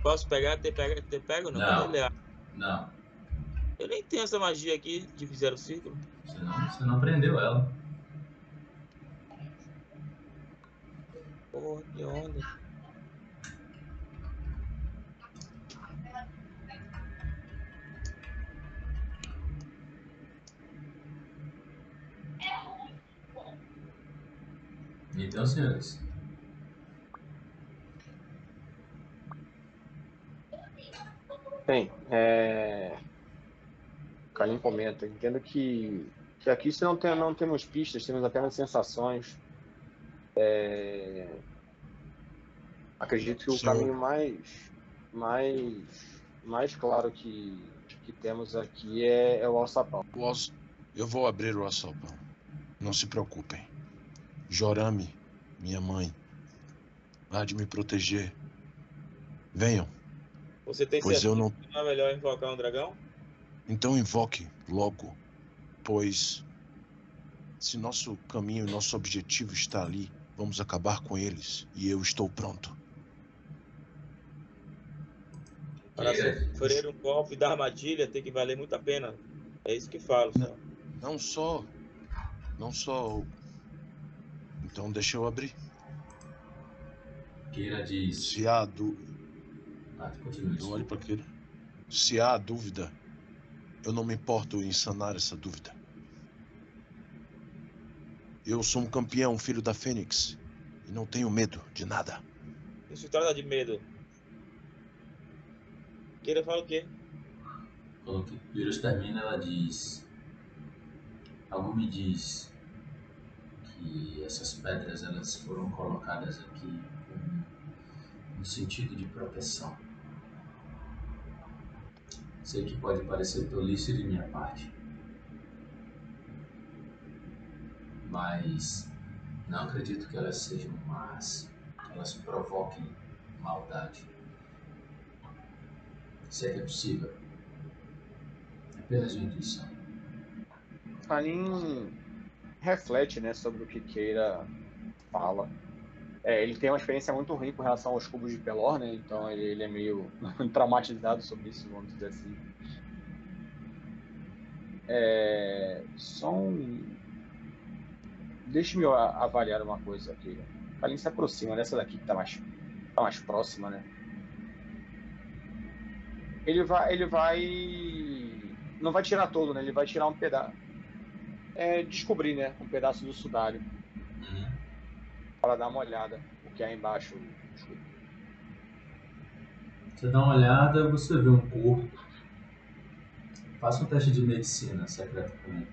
Posso pegar? Ter pega, ter pego? Não. Não. Não, Eu nem tenho essa magia aqui de zero círculo. você não, você não aprendeu ela. Porra, que onda. Então, senhores, Bem, é... Kalim comenta, entendo que, que aqui se não, tem, não temos pistas, temos apenas sensações. É, Acredito que o Sim. caminho mais, mais, mais claro que, que temos aqui é, é o alçapão. Eu vou abrir o alçapão. Não se preocupem. Jorame, minha mãe, há de me proteger. Venham, Você tem pois certeza eu não. que não é melhor invocar um dragão? Então invoque logo, pois se nosso caminho e nosso objetivo está ali, vamos acabar com eles e eu estou pronto. Para sofrer um golpe da armadilha tem que valer muito a pena. É isso que falo. Só. Não só. Não só. Então deixa eu abrir. Keira diz. Se há dúvida. Ah, continue. Eu olho desculpa. para aquele. Se há dúvida, eu não me importo em sanar essa dúvida. Eu sou um campeão, filho da Fênix, e não tenho medo de nada. Não se trata de medo. Queira fala o quê? Quando o vírus termina, ela diz. Algo me diz que essas pedras elas foram colocadas aqui um sentido de proteção. Sei que pode parecer tolice de minha parte, mas não acredito que elas sejam más, que elas provoquem maldade. Seria possível. Apenas uma intuição. Kalin reflete né, sobre o que Keira fala. É, ele tem uma experiência muito ruim com relação aos cubos de Pelor, né? Então ele, ele é meio traumatizado sobre isso, vamos dizer assim. É, só um... Deixe-me a- avaliar uma coisa aqui. Kalin se aproxima dessa daqui que tá mais, tá mais próxima, né? Ele vai, ele vai, não vai tirar todo, né? Ele vai tirar um pedaço, é, descobrir, né? Um pedaço do sudário Uhum. para dar uma olhada o que há embaixo. Você dá uma olhada, você vê um corpo. Faça um teste de medicina secreto comigo.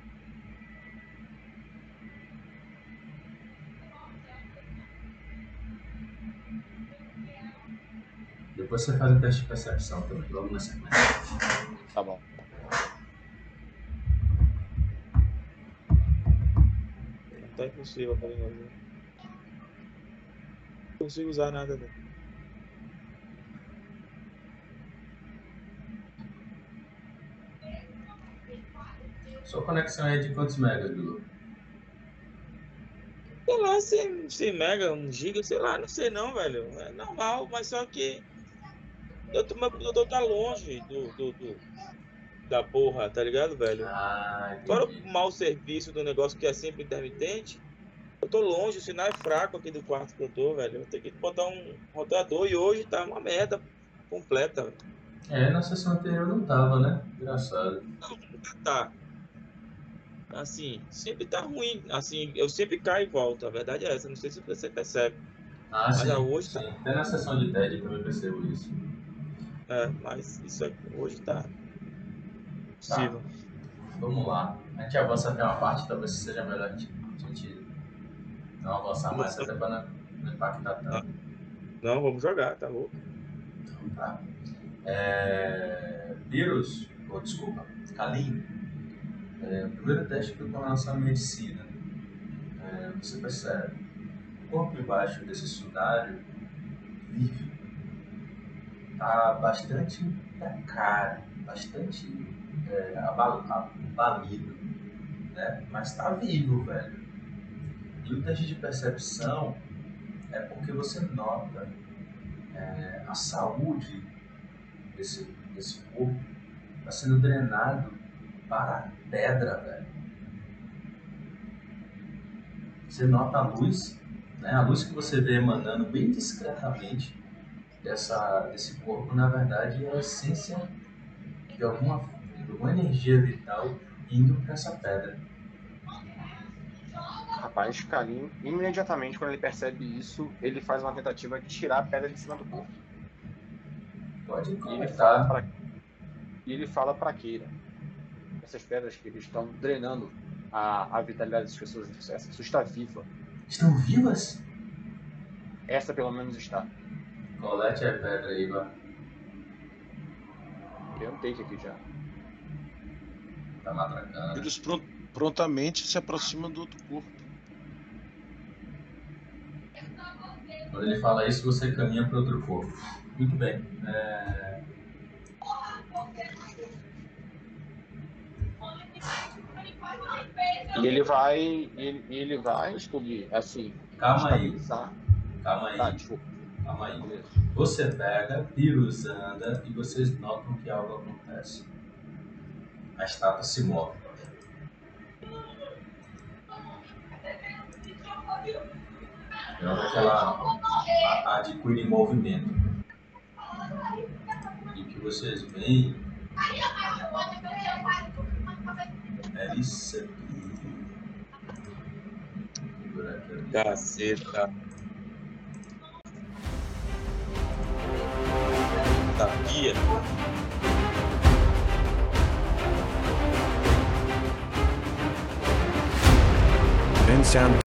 Depois você faz um teste de percepção também, logo na sequência. Tá bom. Tá impossível pra mim fazer. Não consigo usar nada não. Sua conexão é de quantos megas, Bilu? Sei lá, 100, 100 mega, 1 giga, sei lá, não sei não, velho. É normal, mas só que eu tô, meu computador tá longe do, do, do- da porra, tá ligado, velho? Ah, Fora o mau serviço do negócio que é sempre intermitente, eu tô longe, o sinal é fraco aqui do quarto que eu tô, velho. Eu tenho que botar um roteador e hoje tá uma merda completa, velho. É, na sessão anterior não tava, né? Engraçado. Tá. Assim, sempre tá ruim. Assim, eu sempre caio e volto. A verdade é essa. Não sei se você percebe. Ah, Mas sim. hoje sim. tá. Até na sessão de TED eu também percebo isso. É, mas isso aqui, hoje tá. Possível. Vamos lá. A gente avança até uma parte, talvez seja melhor a gente, não avançar mais, até para não, impactar tanto. Não, vamos jogar, tá louco. Então, tá. É... Vírus, ou desculpa, Kalim, é, o primeiro teste foi com relação à medicina. É, você percebe, o corpo embaixo desse sudário vive. Tá bastante precário, bastante é, abal- abalido, né? Mas tá vivo, velho. E o teste de percepção é porque você nota é, a saúde desse, desse corpo está sendo drenado para a pedra, velho. Você nota a luz, né? A luz que você vê emanando bem discretamente dessa, desse corpo, na verdade, é a essência de alguma, de alguma energia vital indo para essa pedra. Rapaz, Kalim, imediatamente quando ele percebe isso, ele faz uma tentativa de tirar a pedra de cima do corpo. Pode comentar. e ele fala para Keira. Essas pedras que eles estão drenando a, a vitalidade das pessoas. Essa pessoa está viva. Estão vivas? Essa pelo menos está. Colete a pedra aí, Ivan. Tem um take aqui já. Tá. Eles pron- prontamente se aproximam do outro corpo. Quando ele fala isso, você caminha para outro corpo. Muito bem. É, E ele vai. e Ele, ele vai, Scooby, assim. Calma aí, calma Tá, aí, desculpa. calma aí. Beleza. Você pega, Pirus anda e vocês notam que algo acontece. A estátua se move. Ela aquela a- adquire movimento. E que vocês veem é isso aqui. Aqui. Caceta. Tá, guia. Vincent